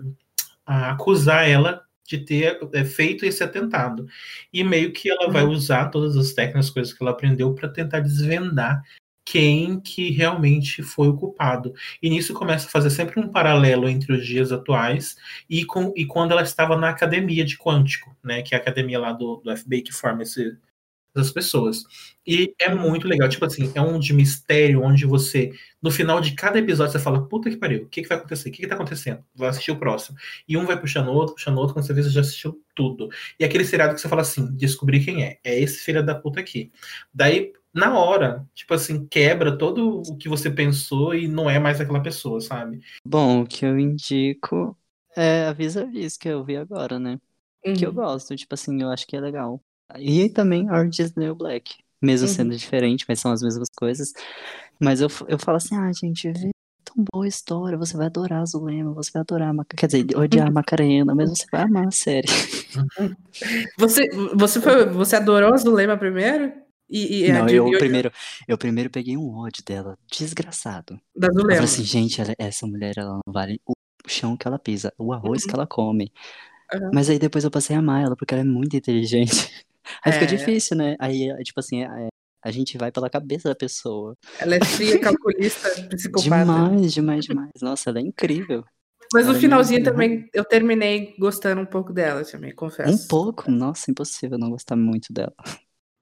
a acusar ela de ter é, feito esse atentado. E meio que ela vai usar todas as técnicas, coisas que ela aprendeu para tentar desvendar quem que realmente foi o culpado. E nisso começa a fazer sempre um paralelo entre os dias atuais e, com, e quando ela estava na academia de Quântico, né? Que é a academia lá do, do FBI que forma esse, essas pessoas. E é muito legal, tipo assim, é um de mistério onde você, no final de cada episódio, você fala, puta que pariu, o que, que vai acontecer? O que, que tá acontecendo? Vai assistir o próximo. E um vai puxando o outro, puxando o outro, quando você vê, você já assistiu tudo. E aquele seriado que você fala assim, descobri quem é. É esse filho da puta aqui. Daí, na hora, tipo assim, quebra todo o que você pensou e não é mais aquela pessoa, sabe? Bom, o que eu indico é a Vis-a-Vis, que eu vi agora, né? Que eu Uhum. gosto, tipo assim, eu acho que é legal. E também Orange is New Black. Mesmo Uhum. sendo diferente, mas são as mesmas coisas. Mas eu, eu falo assim, ah, gente, vê tão boa a história, você vai adorar a Zulema, você vai adorar a Maca... Quer dizer, odiar a (laughs) Macarena, mas você vai amar a série. (laughs) Você, você, foi, você adorou a Zulema primeiro? E, e Não, eu e- primeiro, eu primeiro peguei um ódio dela, desgraçado. da Eu falei Zulema. assim, gente, ela- essa mulher, ela não vale o chão que ela pisa, o arroz que ela come. Uhum. Mas aí depois eu passei a amar ela, porque ela é muito inteligente. Aí fica É. difícil, né? Aí, é, tipo assim, é- a gente vai pela cabeça da pessoa. Ela é fria, calculista, (laughs) psicopata. Demais, demais, demais. Nossa, ela é incrível. Mas no Ela é finalzinho muito também, eu terminei gostando um pouco dela também, confesso. Um pouco, nossa, impossível não gostar muito dela.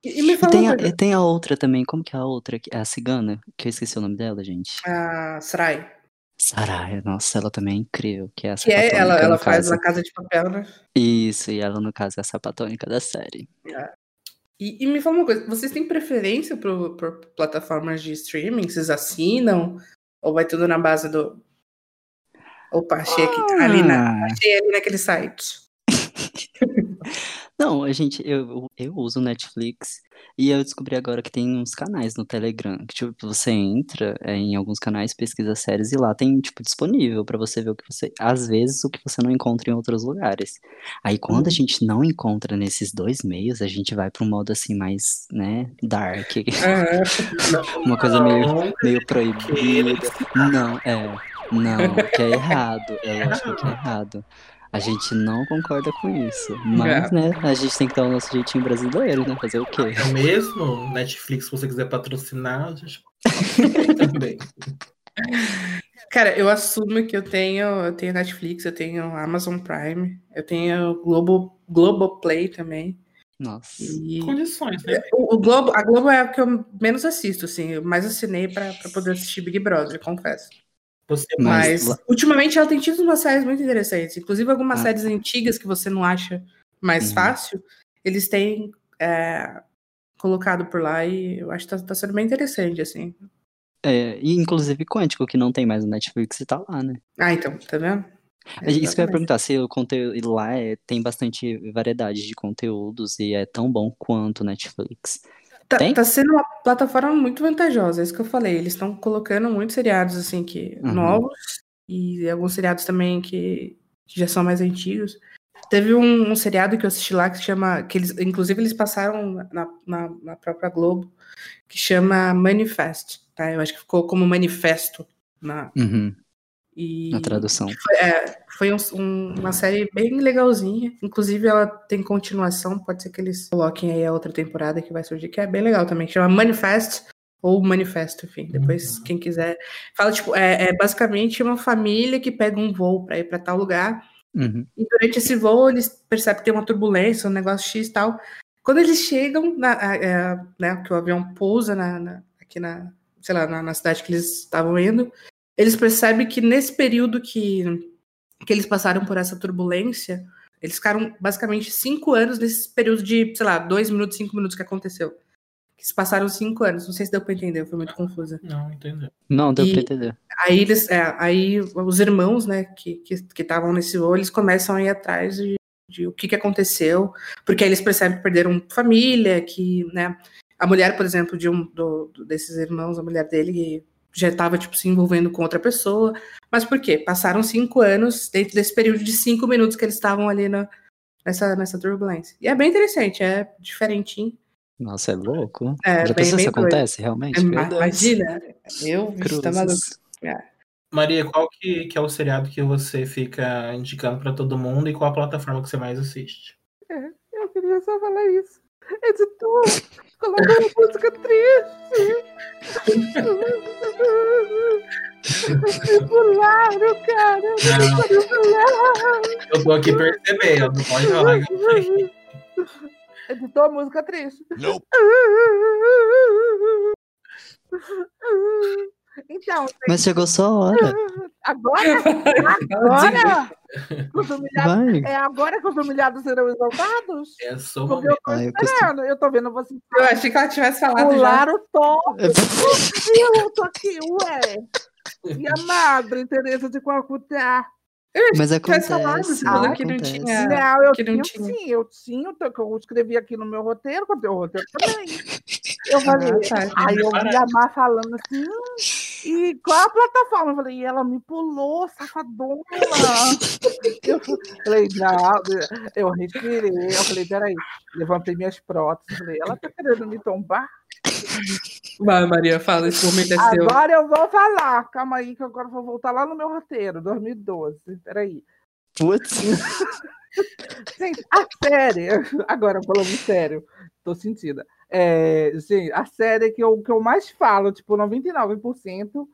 E, e E tem a, e tem a outra também, como que é a outra? que- A cigana, que eu esqueci o nome dela, gente. A Sarai. Saraya, nossa, ela também é incrível, que é a Que é, ela, ela faz caso. a Casa de Papel, né? Isso, e ela, no caso, é a sapatônica da série. E, e me fala uma coisa, vocês têm preferência por, por plataformas de streaming? Vocês assinam? Ou vai tudo na base do. Opa, achei aqui. Ali na, Ah, achei ali naquele site. (laughs) Não, a gente, eu, eu uso Netflix e eu descobri agora que tem uns canais no Telegram, que tipo, você entra é, em alguns canais, pesquisa séries e lá tem, tipo, disponível pra você ver o que você, às vezes, o que você não encontra em outros lugares. Aí quando a Uhum. gente não encontra nesses dois meios, a gente vai pra um modo assim mais, né, dark, (laughs) uma coisa meio, meio proibida. Não, é, não, que é errado, é lógico que é (laughs) errado. A gente não concorda com isso, mas, né, a gente tem que dar o nosso jeitinho brasileiro, né, fazer o quê? É mesmo? Netflix, se você quiser patrocinar, a gente (laughs) também. Cara, eu assumo que eu tenho, eu tenho Netflix, eu tenho Amazon Prime, eu tenho Globo, Globoplay também. Nossa. E Condições, né? o, o Globo, a Globo é o que eu menos assisto, assim, eu mais assinei pra poder assistir Big Brother, confesso. Você Mas, Mas ultimamente ela tem tido umas séries muito interessantes. Inclusive algumas Ah. séries antigas que você não acha mais Uhum. fácil, eles têm é, colocado por lá e eu acho que tá, tá sendo bem interessante, assim. É, e inclusive Quântico, que não tem mais no Netflix e tá lá, né? Ah, então, tá vendo? É Isso que eu ia perguntar, se o conteúdo lá é- tem bastante variedade de conteúdos e é tão bom quanto o Netflix. Tá, Tem? tá sendo uma plataforma muito vantajosa, é isso que eu falei. Eles estão colocando muitos seriados assim que Uhum. novos e alguns seriados também que, que já são mais antigos. Teve um, um seriado que eu assisti lá que chama, que eles, inclusive eles passaram na, na, na própria Globo, que chama Manifest, tá? Eu acho que ficou como manifesto na Uhum, e na tradução. foi, é, foi um- um- uma série bem legalzinha. Inclusive, ela tem continuação. Pode ser que eles coloquem aí a outra temporada que vai surgir, que é bem legal também. Que chama Manifest ou Manifesto, enfim. Depois, quem quiser. Fala, tipo, é, é basicamente uma família que pega um voo pra ir pra tal lugar. Uhum. E durante esse voo, eles percebem que tem uma turbulência, um negócio X e tal. Quando eles chegam, na, a- é, né, que o avião pousa na, na- aqui na, sei lá, na, na cidade que eles estavam indo, eles percebem que nesse período que, que eles passaram por essa turbulência, eles ficaram basicamente cinco anos nesse período de, sei lá, dois minutos, cinco minutos que aconteceu. Que se passaram cinco anos. Não sei se deu pra entender, foi muito confusa. Não, entendeu? Não, deu E- pra entender. Aí eles, é, aí os irmãos, né, que que estavam nesse voo, eles começam a ir atrás de, de o que, que aconteceu, porque aí eles percebem que perderam família, que, né, a mulher, por exemplo, de um do- desses irmãos, a mulher dele já estava tipo se envolvendo com outra pessoa, mas por quê? Passaram cinco anos dentro desse período de cinco minutos que eles estavam ali na, nessa nessa turbulência. E é bem interessante, é diferentinho. Nossa, é louco. É, Já bem, pensou bem se doido. acontece realmente? É, imagina, eu, tá maluco. Cruzes. Maria, qual que, que é o seriado que você fica indicando pra todo mundo e qual a plataforma que você mais assiste? Eu queria só falar isso. Editor, coloca uma música triste. Pularam, cara. Eu tô aqui percebendo, não pode falar que eu. Editor, música triste. Nope. Então, Mas chegou sua hora. (laughs) agora, agora, os humilhados, é agora que os humilhados serão exaltados? É só uma eu tô Ah, eu esperando, eu tô vendo você Eu achei que ela tivesse falado já. pular o top. Eu tô aqui, ué. E a madre Teresa de Calcutá? Mas falado, acontece. falou Ah, que não acontece. tinha- Não, eu que não tinha, tinha. sim, eu tinha, eu escrevi aqui no meu roteiro, com o roteiro também. (laughs) Eu falei, Ah, tá. aí eu vi a Mar falando assim, hum, E qual a plataforma? Eu falei, e ela me pulou, safadona. eu falei, não, eu respirei. Eu falei, peraí, levantei minhas próteses. Falei, ela tá querendo me tombar? Vai, Maria, fala, esse momento é seu. Agora eu vou falar. Calma aí, que agora eu vou voltar lá no meu roteiro, 2012. Peraí. Putz. Gente, a série, agora falando sério, tô sentida. É, gente, a série que eu, que eu mais falo, tipo, 99%,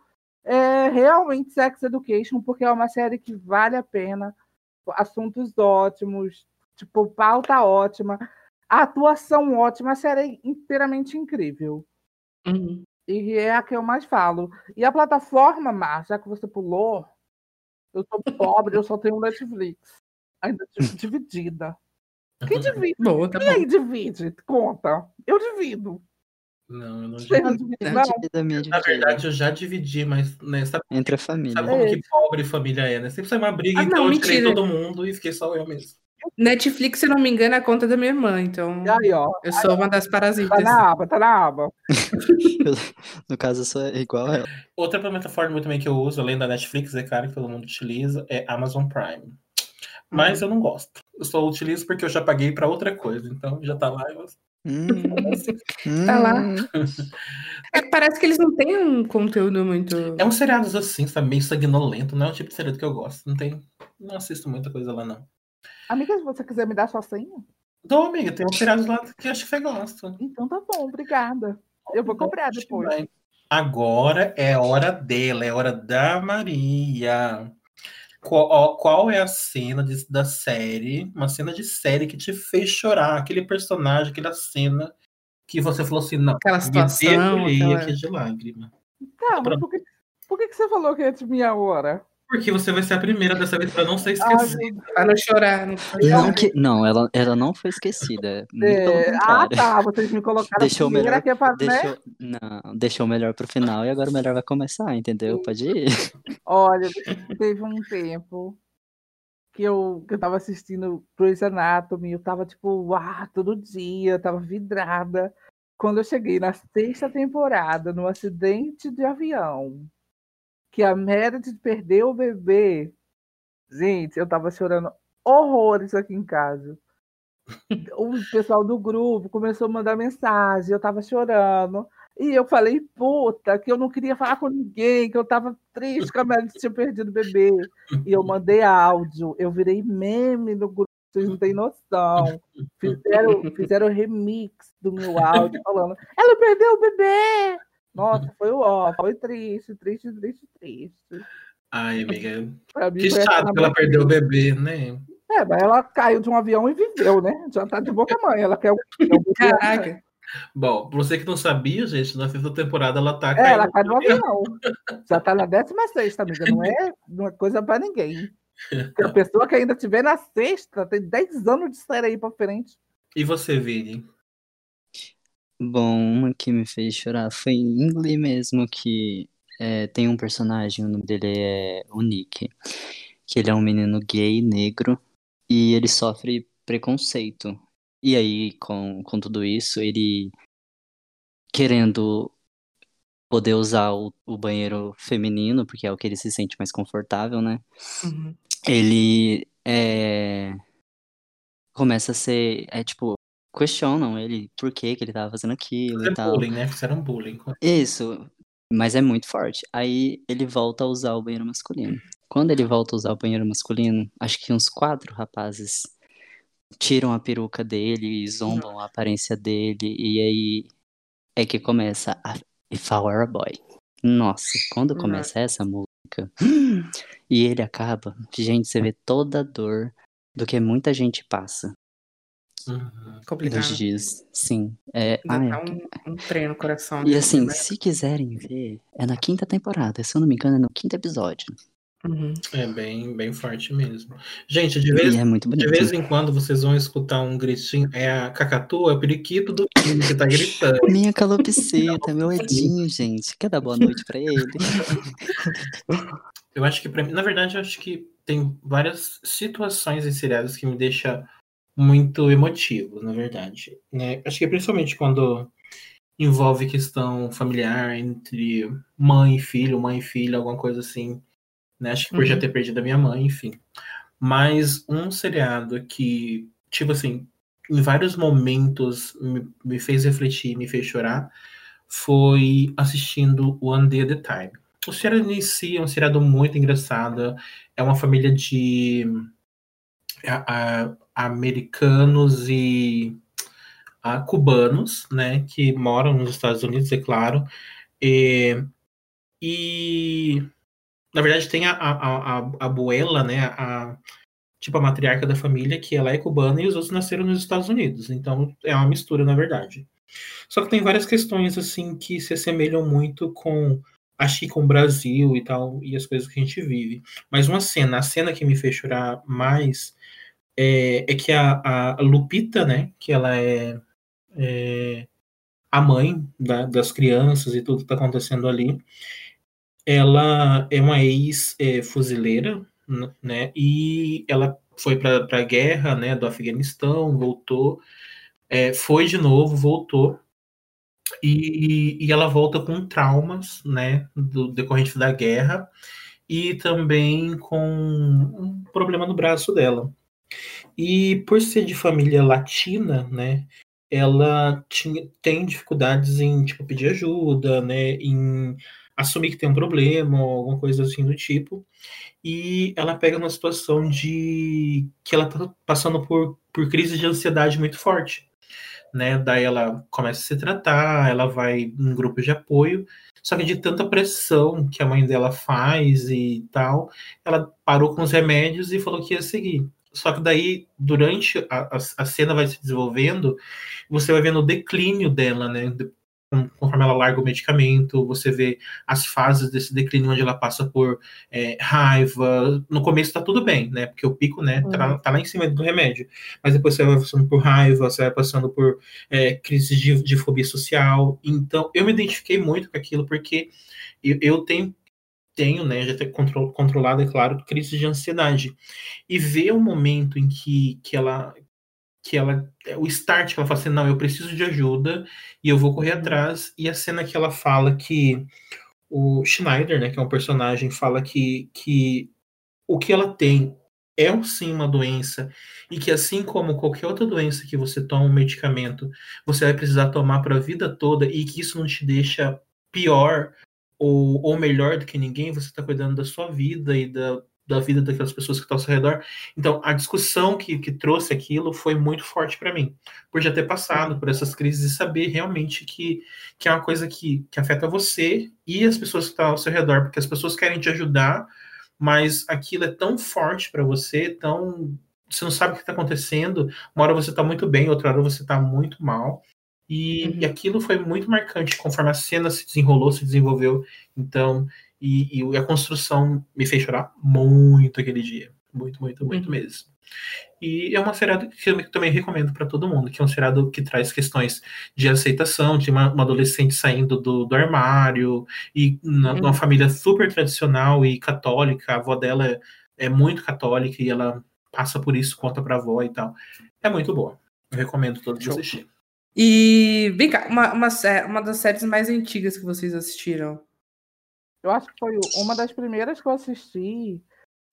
é realmente Sex Education, porque é uma série que vale a pena. Assuntos ótimos, tipo, pauta ótima, atuação ótima, a série é inteiramente incrível. Uhum. E é a que eu mais falo. E a plataforma, Mar, já que você pulou, eu sou pobre, eu só tenho Netflix. Ainda (laughs) dividida. Quem divide? Boa, tá Quem aí divide? Conta. Eu divido. Não, eu não não dividi. Não, não? a minha Na verdade, eu já dividi, mas né, sabe, Entre a família. sabe como que pobre família é, né? Sempre sai uma briga, Ah, então não, eu tirei todo mundo e fiquei só eu mesmo. Netflix, se não me engano, é a conta da minha irmã, então E aí, ó. eu sou uma das Tá parasitas. na aba, tá na aba. (laughs) No caso, eu sou igual a ela. Outra plataforma também que eu uso, além da Netflix, é claro que todo mundo utiliza, é Amazon Prime. Mas eu não gosto. Eu só utilizo porque eu já paguei pra outra coisa, então já tá lá. Eu... Hum, Tá lá. hum. (laughs) É, parece que eles não têm um conteúdo muito. É uns seriados assim, sabe? Meio sanguinolento, não é o tipo de seriado que eu gosto. Não tem. Não assisto muita coisa lá, não. Amiga, se você quiser me dar sua senha, Então, amiga, tem uns seriados lá que acho que você gosta. então tá bom, obrigada. Eu vou comprar depois. Agora é hora dela, é hora da Maria. Qual, qual é a cena de- da série, uma cena de série que te fez chorar? Aquele personagem, aquela cena que você falou assim, não, Aquela me situação, debulhei aquela- aqui de lágrima. Tá, mas por que, por que, que você falou que é de minha hora? Porque você vai ser a primeira dessa vez pra não ser esquecida. Pra não chorar. Não Não, que, não ela, ela não foi esquecida. Pelo É, ah, tá. Vocês me colocaram Deixou primeira melhor- é pra, né? Deixou, não, deixou o melhor pro final e agora o melhor vai começar, entendeu? Pode ir. Olha, teve um tempo que eu, que eu tava assistindo Grey's Anatomy, eu tava tipo, ah, todo dia, eu tava vidrada. Quando eu cheguei na sexta temporada, no acidente de avião, que a Meredith perdeu o bebê, gente, eu tava chorando horrores aqui em casa. O pessoal do grupo começou a mandar mensagem, eu tava chorando. E eu falei, puta, que eu não queria falar com ninguém, que eu tava triste que a Meredith tinha perdido o bebê. E eu mandei áudio, eu virei meme no grupo, vocês não têm noção. Fizeram, fizeram remix do meu áudio falando, ela perdeu o bebê! Nossa, foi ó, foi triste, triste, triste, triste. Ai, amiga. Pra mim Que chato que ela perdeu o bebê, né? É, mas ela caiu de um avião e viveu, né? Já tá de boca mãe. Ela quer o. bebê. Caraca. Bom, pra você que não sabia, gente, na sexta temporada ela tá É, ela cai de um avião. Já tá na 16, amiga. Não é, não é coisa pra ninguém. Porque a pessoa que ainda tiver na sexta tem 10 anos de série aí pra frente. E você, Vini? Bom, uma que me fez chorar foi em Glee mesmo, que é, tem um personagem, o nome dele é o Nick, que ele é um menino gay, negro, e ele sofre preconceito. E aí, com, com tudo isso, ele querendo poder usar o, o banheiro feminino, porque é o que ele se sente mais confortável, né? Uhum. ele é, começa a ser, é tipo, questionam ele por que que ele tava fazendo aquilo e Fizeram tal. bullying, né? Fizeram bullying. Isso, mas é muito forte. Aí ele volta a usar o banheiro masculino. Quando ele volta a usar o banheiro masculino, acho que uns quatro rapazes tiram a peruca dele e zombam a aparência dele, e aí é que começa a If I Were a Boy. Nossa, quando Uhum. começa essa música, (gasps) e ele acaba, gente, você vê toda a dor do que muita gente passa Uhum. Complicado. nos dias. Sim, é, Dá ai, dá um, um trem no coração. e né? assim, se quiserem ver, é na quinta temporada, se eu não me engano, é no quinto episódio. Uhum. É bem, bem forte mesmo. Gente, de vez, é muito de vez em quando vocês vão escutar um gritinho. É a cacatu, é o periquito do Vini que tá gritando. Minha calopsita, (laughs) meu Edinho, gente. Quer dar boa noite pra ele? Eu acho que, pra mim, na verdade, eu acho que tem várias situações em seriados que me deixam muito emotivo, na verdade. Né? Acho que principalmente quando envolve questão familiar entre mãe e filho, mãe e filho, alguma coisa assim. Né? Acho que por Uhum. já ter perdido a minha mãe, enfim. Mas um seriado que, tipo assim, em vários momentos me, me fez refletir, me fez chorar, foi assistindo One Day at a Time. O seriado em si é um seriado muito engraçado. É uma família de a- a- americanos e a cubanos, né, que moram nos Estados Unidos, é claro. E, e, na verdade tem a, a, a, a abuela, né, a, tipo a matriarca da família, que ela é cubana e os outros nasceram nos Estados Unidos. Então é uma mistura, na verdade. Só que tem várias questões assim que se assemelham muito com acho que com o Brasil e tal e as coisas que a gente vive. Mas uma cena, a cena que me fez chorar mais é, é que a, a Lupita, né, que ela é, é a mãe da- das crianças e tudo que está acontecendo ali, ela é uma ex-fuzileira, né, e ela foi para a guerra, né, do Afeganistão, voltou, é, foi de novo, voltou, e, e ela volta com traumas, né, do decorrente da guerra, e também com um problema no braço dela. E por ser de família latina, né, ela tinha, tem dificuldades em tipo, pedir ajuda, né, em assumir que tem um problema ou alguma coisa assim do tipo. E ela pega uma situação de que ela tá passando por, por crise de ansiedade muito forte. Né? Daí ela começa a se tratar, ela vai em grupos de apoio, só que de tanta pressão que a mãe dela faz e tal, ela parou com os remédios e falou que ia seguir. Só que daí, durante a, a, a cena vai se desenvolvendo, você vai vendo o declínio dela, né? Conforme ela larga o medicamento, você vê as fases desse declínio onde ela passa por é, raiva. No começo tá tudo bem, né? Porque o pico, né, tá, tá lá em cima do remédio. Mas depois você vai passando por raiva, você vai passando por é, crise de, de fobia social. Então, eu me identifiquei muito com aquilo, porque eu, eu tenho, tenho, né, já ter contro, controlado, é claro, crise de ansiedade. E ver o momento em que, que ela que ela o start que ela fala assim, não, eu preciso de ajuda e eu vou correr atrás e a cena que ela fala que o Schneider, né, que é um personagem, fala que, que o que ela tem é sim uma doença e que assim como qualquer outra doença que você toma um medicamento, você vai precisar tomar para a vida toda e que isso não te deixa pior ou, ou melhor do que ninguém, você está cuidando da sua vida e da, da vida daquelas pessoas que estão ao seu redor. Então, a discussão que, que trouxe aquilo foi muito forte para mim, por já ter passado por essas crises e saber realmente que, que é uma coisa que, que afeta você e as pessoas que estão ao seu redor, porque as pessoas querem te ajudar, mas aquilo é tão forte para você, tão você não sabe o que está acontecendo. Uma hora você está muito bem, outra hora você está muito mal. E, Uhum. e aquilo foi muito marcante conforme a cena se desenrolou, se desenvolveu. Então, e, e a construção me fez chorar muito aquele dia. Muito, muito, muito Uhum. mesmo. E é uma seriado que eu também recomendo para todo mundo, que é um seriado que traz questões de aceitação, de uma, uma adolescente saindo do, do armário, e na, Uhum. numa família super tradicional e católica, a avó dela é, é muito católica e ela passa por isso, conta pra avó e tal. É muito boa. Eu recomendo todos Show. E vem cá, uma, uma, uma das séries mais antigas que vocês assistiram. Eu acho que foi uma das primeiras que eu assisti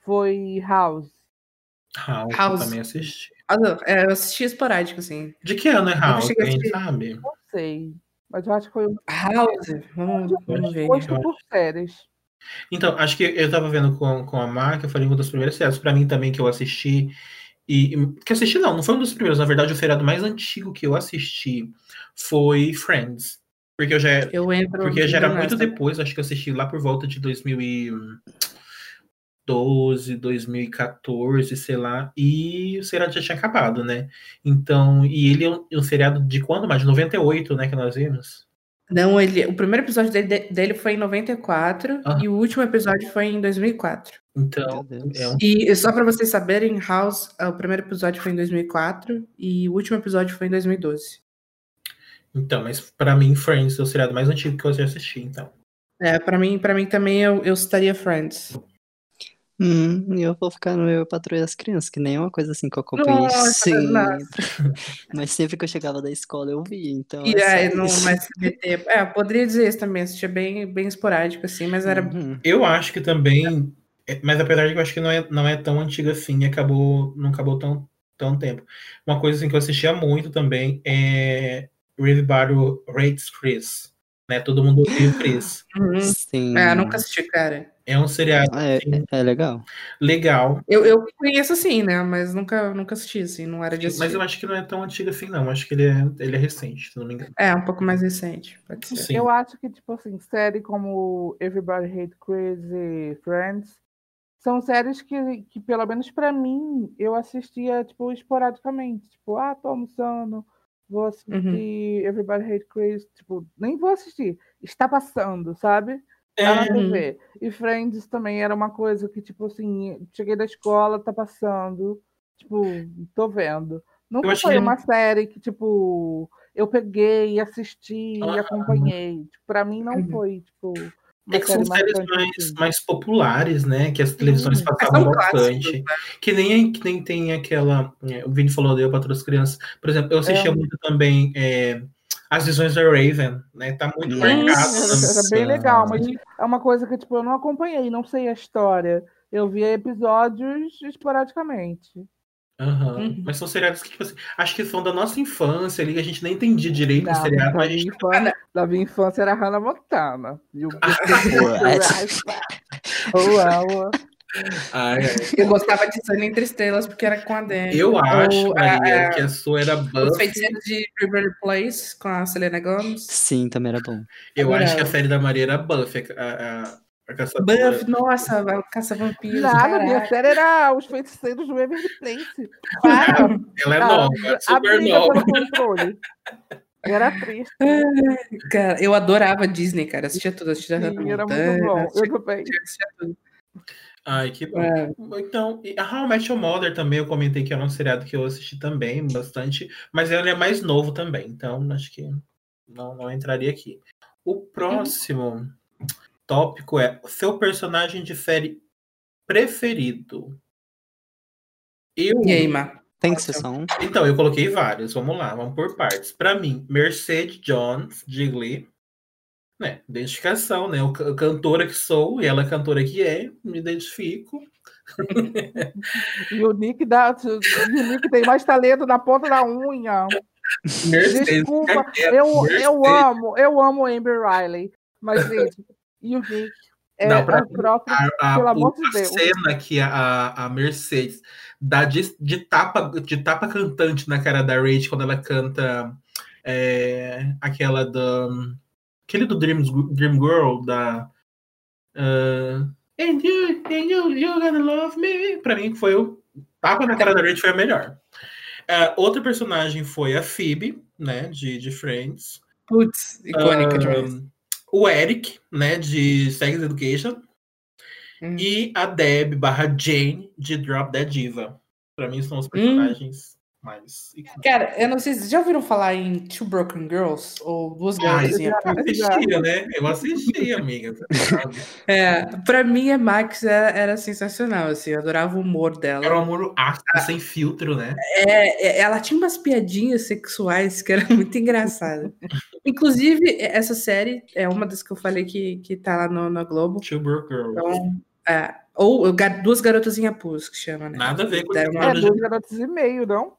foi House. House, eu House. também assisti. Ah, não, é, eu assisti esporádico, assim. De que ano é House? Quem assistir. sabe? Não sei. Mas eu acho que foi House, vamos, vamos ver. gosto por séries. Então, acho que eu tava vendo com, com a Marca, eu falei uma das primeiras séries pra mim também que eu assisti. E que assisti não, não foi um dos primeiros. Na verdade, o feriado mais antigo que eu assisti foi Friends. Porque eu já, Eu entro. porque já era nessa. muito depois, acho que eu assisti lá por volta de 2012, 2014, sei lá, e o seriado já tinha acabado, né? Então, e ele é um, um seriado de quando mais? De 98, né, que nós vimos? Não, ele, o primeiro episódio dele, dele foi em 94 Ah. e o último episódio foi em 2004. Então, Meu é um E só pra vocês saberem, House, o primeiro episódio foi em 2004 e o último episódio foi em 2012. Então, mas pra mim, Friends é o seriado mais antigo que eu já assisti, então. É, pra mim, para mim também eu, eu citaria Friends. Hum, e eu vou ficar no Eu Patrulho das Crianças, que nem é uma coisa assim que eu acompanhei Nossa, (laughs) sempre. nossa. (laughs) Mas sempre que eu chegava da escola eu via, então E é isso. SBT. É, poderia dizer isso também, assistia bem, bem esporádico, assim, mas era. Uhum. Eu acho que também. É, Mas apesar de que eu acho que não é, não é tão antiga assim, e acabou, não acabou tão, tão tempo. Uma coisa assim que eu assistia muito também é Everybody Rates Chris. Né? Todo mundo odeia o Chris. (laughs) Uhum. Sim. É, nunca assisti, cara. É um seriado É, assim, é legal. legal. Eu, eu conheço assim, né? Mas nunca, nunca assisti, assim, não era de assistir. Mas eu acho que não é tão antigo assim, não. Acho que ele é, ele é recente, se não me engano. É, um pouco mais recente, pode ser. Sim. Eu acho que, tipo assim, série como Everybody Hate Chris e Friends são séries que, que pelo menos pra mim, eu assistia, tipo, esporadicamente. Tipo, ah, tô almoçando, vou assistir Everybody Hate Chris. Tipo, nem vou assistir. Está passando, sabe? Tá na É, TV. E Friends também era uma coisa que, tipo assim, cheguei da escola, tá passando. Tipo, tô vendo. Nunca acho foi que- uma série que, tipo, eu peguei, assisti e Ah. acompanhei. Tipo, pra mim não Uhum. foi, tipo, É que são série séries mais, mais populares, né? Que as televisões Sim. passavam bastante. Que nem, que nem tem aquela. é, O Vini falou deu para as crianças. Por exemplo, eu assistia É. muito também é, As Visões da Raven, né? Tá muito Nossa. marcado. Era, bem legal, mas Sim. é uma coisa que, tipo, eu não acompanhei, não sei a história. Eu via episódios esporadicamente. Aham. Uhum. Mas são seriados que, tipo assim, acho que são da nossa infância ali, a gente nem entendia direito o seriado, da, gente. infância, da minha infância era Hannah Montana. E o Uau. Ai, ai. Eu gostava de Sunny Entre Estrelas porque era com a Dani. Eu acho, Ou, Maria, a- que a sua era Os Buffy. Feiticeiros de River Place com a Selena Gomez. Sim, também era bom. Eu Adorava. acho que a série da Maria era Buffy, a, a. Buff, nossa, a Caça-Vampiros. Nada, minha série era Os Feiticeiros do Waverly Place. Para. (laughs) Ela é nova, a super nova. Era triste. (laughs) Cara, eu adorava Disney, cara. Assistia tudo, assistia Sim, Hannah era muito bom. Eu também. assistia tudo. Ai, que bom. É. Então, a How I Met Your Mother também, eu comentei que era um seriado que eu assisti também bastante, mas ele é mais novo também, então acho que não, não entraria aqui. O próximo tópico é seu personagem de série preferido. Eu, E aí? Tem que ser só um. então, eu coloquei vários, vamos lá, vamos por partes. Para mim, Mercedes Jones, de Glee, né, identificação, né, o ca- cantora que sou e ela é cantora que é, me identifico. (laughs) E o Nick, dá, o Nick tem mais talento na ponta da unha. Mercedes, Desculpa, é, eu, eu amo, eu amo Amber Riley. Mas, gente, e o Nick é Não, pra o próprio. a, a- Pelo o- amor de cena que a, a Mercedes dá de, de tapa, de tapa cantante na cara da Rachel quando ela canta é, aquela do. Aquele do Dream, Dream Girl, da. ah, and you, and you, you're gonna love me. Pra mim, foi o. Tapa na cara da Rachel foi a melhor. Ah, outra personagem foi a Phoebe, né, de, de Friends. Putz, icônica Ah, demais. O Eric, né, de Sex Education. Hum. E a Deb barra Jane de Drop Dead Diva. Pra mim são os personagens mais icônicos. Cara, eu não sei, vocês já ouviram falar em Two Broken Girls? Ou Duas Garotas. Apuros? Eu assistia, né? Eu assistia, (laughs) amiga. É, pra mim a Max era, era sensacional, assim, eu adorava o humor dela. Era um amor ácido, sem filtro, né? É, é, ela tinha umas piadinhas sexuais que era (laughs) muito engraçada. Inclusive, essa série é uma das que eu falei que, que tá lá no, na Globo. Two Broke Girls. Então, é, ou Duas Garotas em Apuros, que chama, né? Nada a ver com É, nome. dois garotos e meio, não?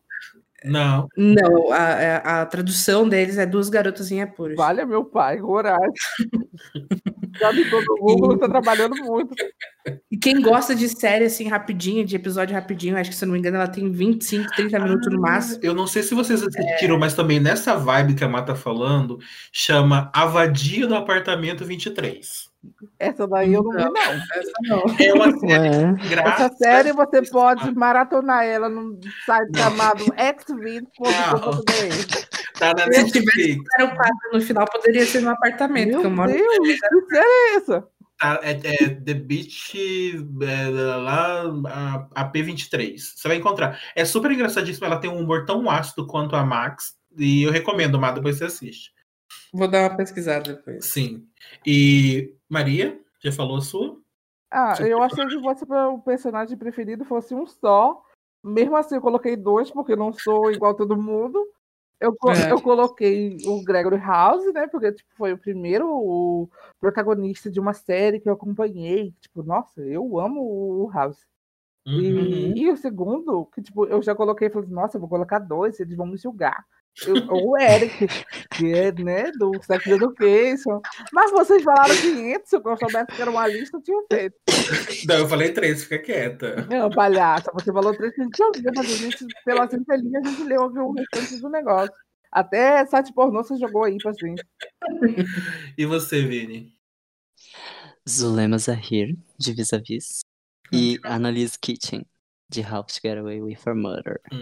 Não. Não, a, a, a tradução deles é Duas Garotas em Apuros. Vale meu pai, coragem. (laughs) Já me todo o Google tá trabalhando muito. E quem gosta de série assim, rapidinho, de episódio rapidinho, acho que se eu não me engano, ela tem 25, 30 minutos no máximo. Eu não sei se vocês assistiram, mas também nessa vibe que a Má tá falando, chama A Vadia do Apartamento 23. Essa daí eu não vi, não. Essa não. É uma série graça. Essa série você pode maratonar ela num site chamado xvid.com.br. (laughs) Tá na Se tivesse o quadro no final, poderia ser no apartamento, Meu que eu moro. Deus, que série é essa? Tá, é, é The Beach é, lá, a, a P23. Você vai encontrar. É super engraçadíssimo. Ela tem um humor tão ácido quanto a Max. E eu recomendo, Má, depois você assiste. Vou dar uma pesquisada depois. Sim. E Maria, já falou a sua? Ah, eu achei que fosse para o personagem preferido fosse um só. Mesmo assim, eu coloquei dois, porque eu não sou igual todo mundo. Eu, É. eu coloquei o Gregory House, né? Porque tipo, foi o primeiro o protagonista de uma série que eu acompanhei. Tipo, nossa, eu amo o House. Uhum. E, e o segundo, que tipo, eu já coloquei, falei, nossa, eu vou colocar dois, eles vão me julgar. Eu- ou o Eric, que é, né, do Sex Education. Mas vocês falaram 500, se eu soubesse que era uma lista, eu tinha feito. Não, eu falei três, fica quieta. Não, palhaça, você falou três que a gente ouvia, mas a gente, pelas entrelinhas, a gente leu o restante do negócio. Até site pornô você jogou aí pra gente. E você, Vini? Zulema Zahir, de Vis-a-Vis. E Annalise Kitchen, de How to Get Away with Her Murder. Hum,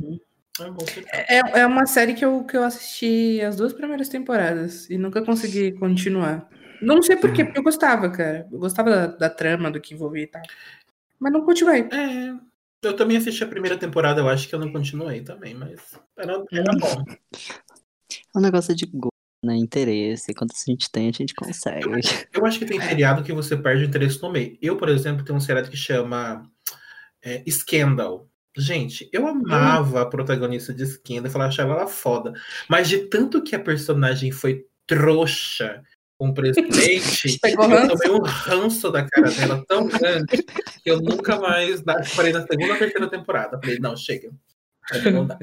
Uhum. é bom você- É, é uma série que eu, que eu assisti as duas primeiras temporadas e nunca consegui continuar. Não sei por quê, porque eu gostava, cara. Eu gostava da, da trama, do que envolvia e tal. Mas não continuei. É, eu também assisti a primeira temporada, eu acho que eu não continuei também, mas era, era bom. É um negócio de gosto, né? Interesse. Quando a gente tem, a gente consegue. Eu acho que tem seriado que você perde o interesse no meio. Eu, por exemplo, tenho um seriado que chama é, Scandal. Gente, eu amava a protagonista de Scandal, eu falava, achava ela foda. Mas de tanto que a personagem foi trouxa com o presidente, (laughs) eu tomei um ranço da cara dela tão grande que eu nunca mais parei na segunda ou terceira temporada. Falei, não, chega. Não dá.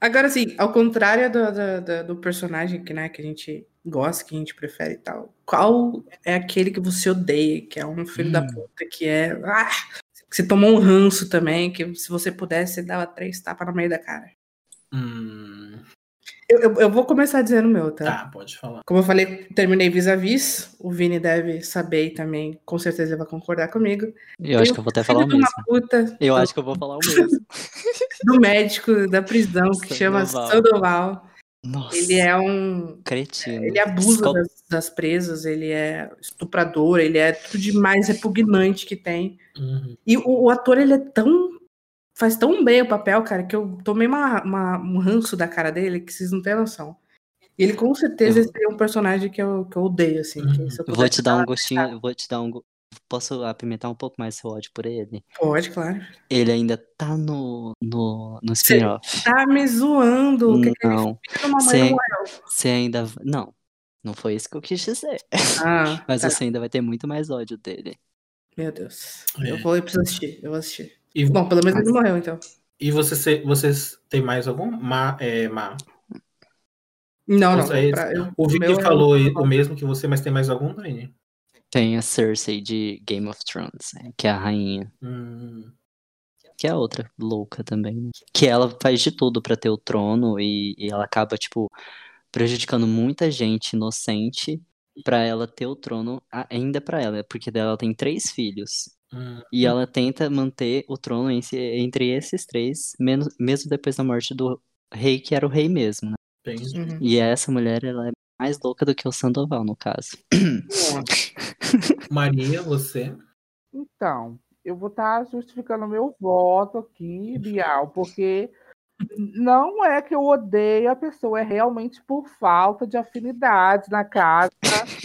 Agora, assim, ao contrário do, do, do- personagem que, né, que a gente gosta, que a gente prefere e tal, qual é aquele que você odeia, que é um filho da Hum. puta, que é. Ah, que você tomou um ranço também, que se você pudesse, você dava três tapas no meio da cara. Hum, Eu, eu, eu vou começar dizendo o meu, tá? tá, pode falar. Como eu falei, terminei vis-a-vis. O Vini deve saber e também, com certeza, ele vai concordar comigo. Eu acho que eu vou até falar o mesmo. puta Eu acho que eu vou falar o (laughs) mesmo. do médico da prisão que chama Sandoval. Sandoval. Nossa, Ele é um. cretino. Ele abusa Escol- das, das presas, ele é estuprador, ele é tudo de mais repugnante que tem. Uhum. E o, o ator, ele é tão. Faz tão bem o papel, cara, que eu tomei uma, uma- um ranço da cara dele que vocês não têm noção. Ele com certeza Eu- seria um personagem que eu, que eu odeio, assim. que Uhum. se eu Vou te dar um gostinho, eu vou te dar um. Posso apimentar um pouco mais seu ódio por ele? Pode, claro. Ele ainda tá no, no, no spin-off. Tá me zoando. Que, que Não, é? você ainda. Não, não foi isso que eu quis dizer. Ah, (laughs) Mas tá. você ainda vai ter muito mais ódio dele. Meu Deus. É. Eu vou eu preciso assistir. Eu vou assistir. E, Bom, pelo menos ele morreu, então. e você, vocês têm mais algum? Ma, é, Ma. Não, não. É pra- eu- O Vicky meu é- falou o mesmo que você, mas tem mais algum, Dani? Tem a Cersei de Game of Thrones, né, que é a rainha. Hum, Que é a outra louca também. né? Que ela faz de tudo pra ter o trono e, e ela acaba, tipo, prejudicando muita gente inocente pra ela ter o trono ainda pra ela. Porque dela tem três filhos. Hum. E ela tenta manter o trono entre, esses três, menos, mesmo depois da morte do rei, que era o rei mesmo. Né? Uhum. E essa mulher, ela é mais louca do que o Sandoval, no caso. (laughs) Maria, você? Então, eu vou estar justificando o meu voto aqui, Bial, porque não é que eu odeio a pessoa, é realmente por falta de afinidade na casa. (laughs)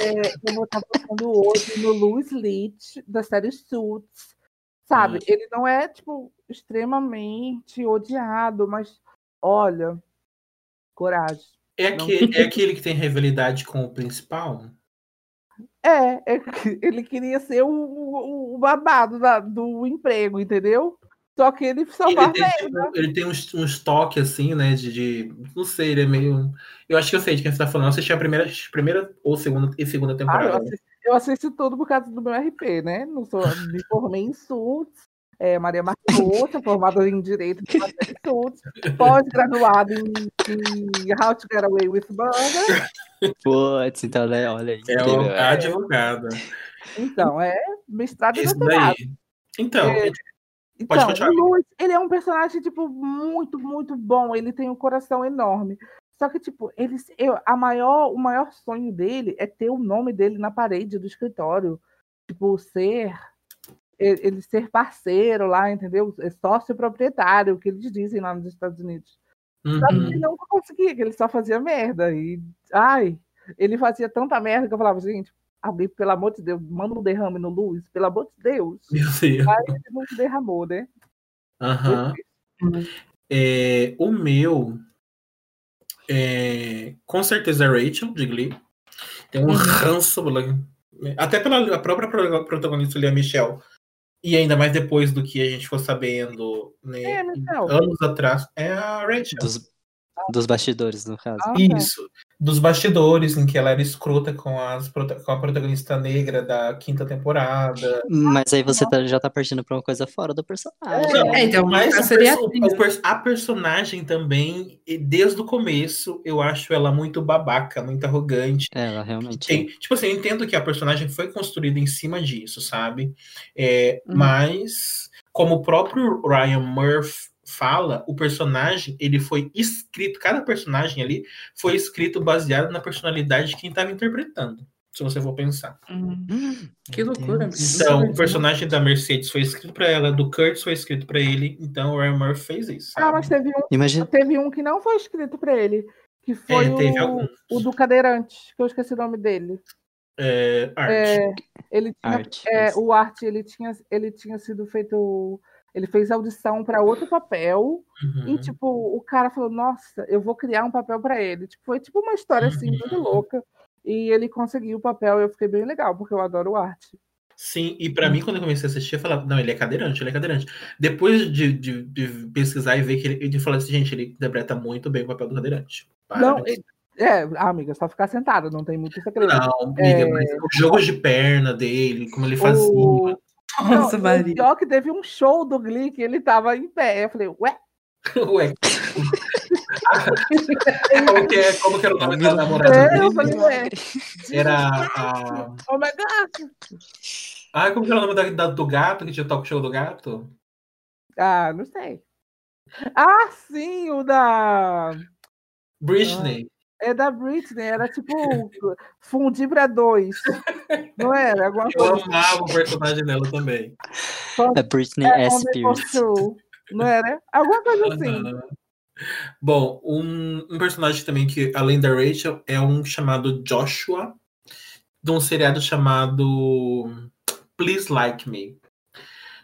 É, eu vou estar votando hoje no Louis Leach, da série Suits. Sabe, Hum. ele não é, tipo, extremamente odiado, mas olha, coragem. É Não. aquele, é aquele que tem rivalidade com o principal? É, é ele queria ser o, o, o babado da- do emprego, entendeu? Só que ele só Ele tem, merda. tipo, ele tem uns, uns toques assim, né? De, de- Não sei, ele é meio. Eu acho que eu sei de quem você tá falando. Eu assisti a primeira, primeira ou segunda e segunda Ah, eu, temporada. assisti, eu assisti tudo por causa do meu RP, né? Não sou, me formei em Suits, é, Maria Marcouta, formada em Direito série Suits, (laughs) pós-graduada em, em How to Get Away with Murder. Putz, então, né, olha aí. é incrível, é. a advogada. Então, é mestrado e doutorado. daí. Então, É, Então, o Louis, ele é um personagem, tipo, muito, muito bom. Ele tem um coração enorme. Só que, tipo, ele, eu, a maior, o maior sonho dele é ter o nome dele na parede do escritório. Tipo, ser. Ele ser parceiro lá, entendeu? É sócio proprietário, que eles dizem lá nos Estados Unidos. Só que uhum. ele não conseguia, que ele só fazia merda. E, ai, ele fazia tanta merda que eu falava, gente, Alguém, pelo amor de Deus, manda um derrame no Luz, pelo amor de Deus. Meu Deus. Aí ele não derramou, né? Aham. É, o meu. É, com certeza é Rachel, de Glee. Tem um Uhum. ranço. Até pela própria pro- protagonista ali, a Michelle. E ainda mais depois do que a gente ficou sabendo né, É, Michelle. anos atrás. É a Rachel. Dos, dos bastidores, no caso. Ah. Isso. Dos bastidores, em que ela era escrota com, as, com a protagonista negra da quinta temporada. Mas aí você tá- já tá partindo pra uma coisa fora do personagem. Não, É, então, mas o seria perso- o pers- a personagem também, e desde o começo, eu acho ela muito babaca, muito arrogante. Ela realmente. Tem- tipo assim, eu entendo que a personagem foi construída em cima disso, sabe? É, Uhum. Mas, como o próprio Ryan Murphy fala, o personagem, ele foi escrito, cada personagem ali foi escrito baseado na personalidade de quem estava interpretando, se você for pensar. Hum, Que loucura. Então, o personagem da Mercedes foi escrito para ela, do Kurt foi escrito para ele, então o Ryan Murphy fez isso. Ah, mas teve um, Imagina. teve um que não foi escrito pra ele, que foi É, teve o, o do cadeirante, que eu esqueci o nome dele. É, arte. É, ele tinha, Arte. é, o Art, ele tinha, ele tinha sido feito. Ele fez audição para outro papel Uhum. e, tipo, o cara falou: Nossa, eu vou criar um papel para ele. Tipo, foi tipo uma história assim, muito Uhum. louca. E ele conseguiu o papel e eu fiquei bem legal, porque eu adoro o Art. Sim, e pra mim, quando eu comecei a assistir, eu falava, não, ele é cadeirante, ele é cadeirante. Depois de, de- de pesquisar e ver que ele, ele falou assim, gente, ele interpreta muito bem o papel do cadeirante. Não, Parabéns. É, amiga, só ficar sentada, não tem muito segredo. Não, amiga, É. mas os jogos de perna dele, como ele fazia. O- (laughs) Nossa, Não, Maria. O pior que teve um show do Glee que ele tava em pé. Eu falei, ué, (laughs) Ué. (laughs) como, que é, como que era o nome da namorada É, dele? eu falei, ué. Era a. Oh my God! Ah, como que era o nome da, da- do gato, que tinha o talk show do gato? Ah, não sei. Ah, sim, o da. Britney. É da Britney, era tipo fundir pra dois. Não era? Alguma Eu coisa amava o personagem dela também. É Britney É, S. Não era? Alguma coisa assim. Aham. Bom, um, um personagem também que, além da Rachel, é um chamado Joshua, de um seriado chamado Please Like Me.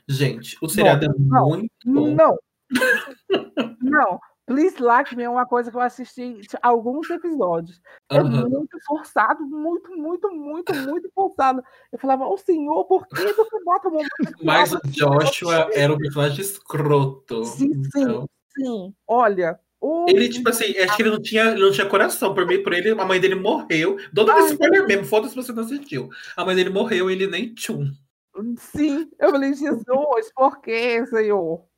Gente, o seriado é não, muito bom. Não. (laughs) Não. Please Like Me é uma coisa que eu assisti alguns episódios. É muito forçado, muito, muito, muito, muito forçado. Eu falava, ô senhor, por que você bota uma música (laughs) Mas o? Joshua era um personagem escroto. Sim, sim. Então, Sim, olha. o- ele, tipo assim, acho que ele não tinha, ele não tinha coração. Por meio por ele, a mãe dele morreu. Dando Ai. spoiler mesmo, foda-se se você não assistiu. A mãe dele morreu e ele nem tchum. Sim, eu falei, Jesus, por que, senhor?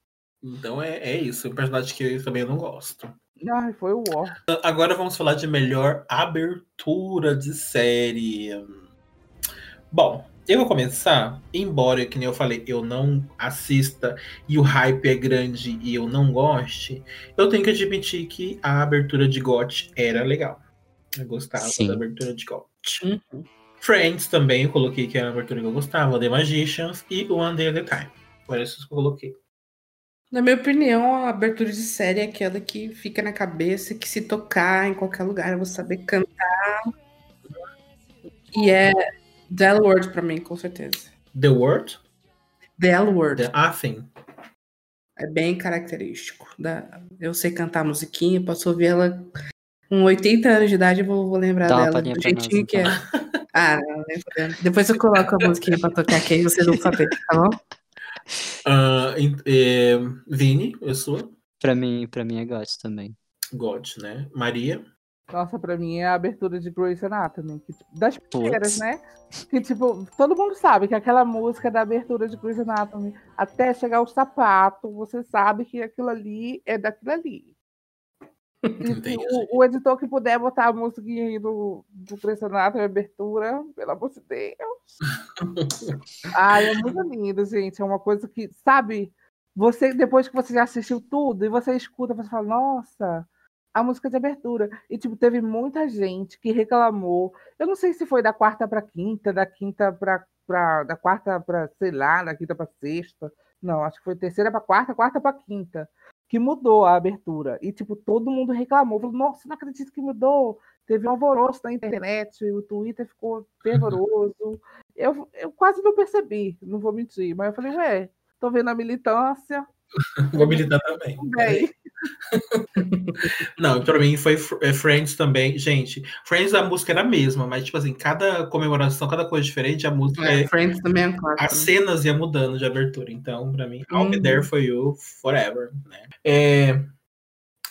Então é, é isso, um personagem que eu também não gosto. Ai, foi o ó. Agora vamos falar de melhor abertura de série. Bom, eu vou começar, embora, que nem eu falei, eu não assista e o hype é grande e eu não goste, eu tenho que admitir que a abertura de GOT era legal. Eu gostava Sim. da abertura de GOT. Uhum. Friends também eu coloquei que era a abertura que eu gostava, The Magicians e One Day at a Time. Por isso que eu coloquei. Na minha opinião, a abertura de série é aquela que fica na cabeça, que se tocar em qualquer lugar eu vou saber cantar. E é The L Word pra mim, com certeza. The Word, The L Word. The Athen. É bem característico. Da... Eu sei cantar a musiquinha, posso ouvir ela com 80 anos de idade, eu vou, vou lembrar Dá dela do jeitinho que é. então. Ah, não. Depois eu coloco a (laughs) musiquinha pra tocar aqui, aí vocês vão saber, tá bom? Em- é, Vini, eu sou Pra mim, pra mim é GOT também. God, né? Maria. Nossa, pra mim é a abertura de Grey's Anatomy. que, tipo, das primeiras, Putz. né? Que, tipo, todo mundo sabe que aquela música da abertura de Grey's Anatomy, até chegar o sapato, você sabe que aquilo ali é daquilo ali. E o, o editor que puder botar a musiquinha aí do, do Grey's Anatomy, abertura, pelo amor de Deus. (laughs) Ai, é muito lindo, gente. É uma coisa que, sabe, você, depois que você já assistiu tudo, e você escuta, você fala, nossa, a música de abertura. E, tipo, teve muita gente que reclamou. Eu não sei se foi da quarta para quinta, da quinta para. Pra, da quarta para, sei lá, da quinta para sexta. Não, acho que foi terceira para quarta, quarta para quinta. Que mudou a abertura. E, tipo, todo mundo reclamou. Falou, nossa, não acredito que mudou. teve um alvoroço na internet, o Twitter ficou fervoroso. Eu, eu quase não percebi, não vou mentir, mas eu falei, ué, tô vendo a militância. (laughs) Vou militar também. Bem, Não, pra mim foi é, Friends também. Gente, Friends a música era a mesma, mas tipo assim, cada comemoração, cada coisa diferente, a música, É, é- Friends também é clássico. as cenas iam mudando de abertura. Então, pra mim, I'll be Uhum. there for you forever. Né? É...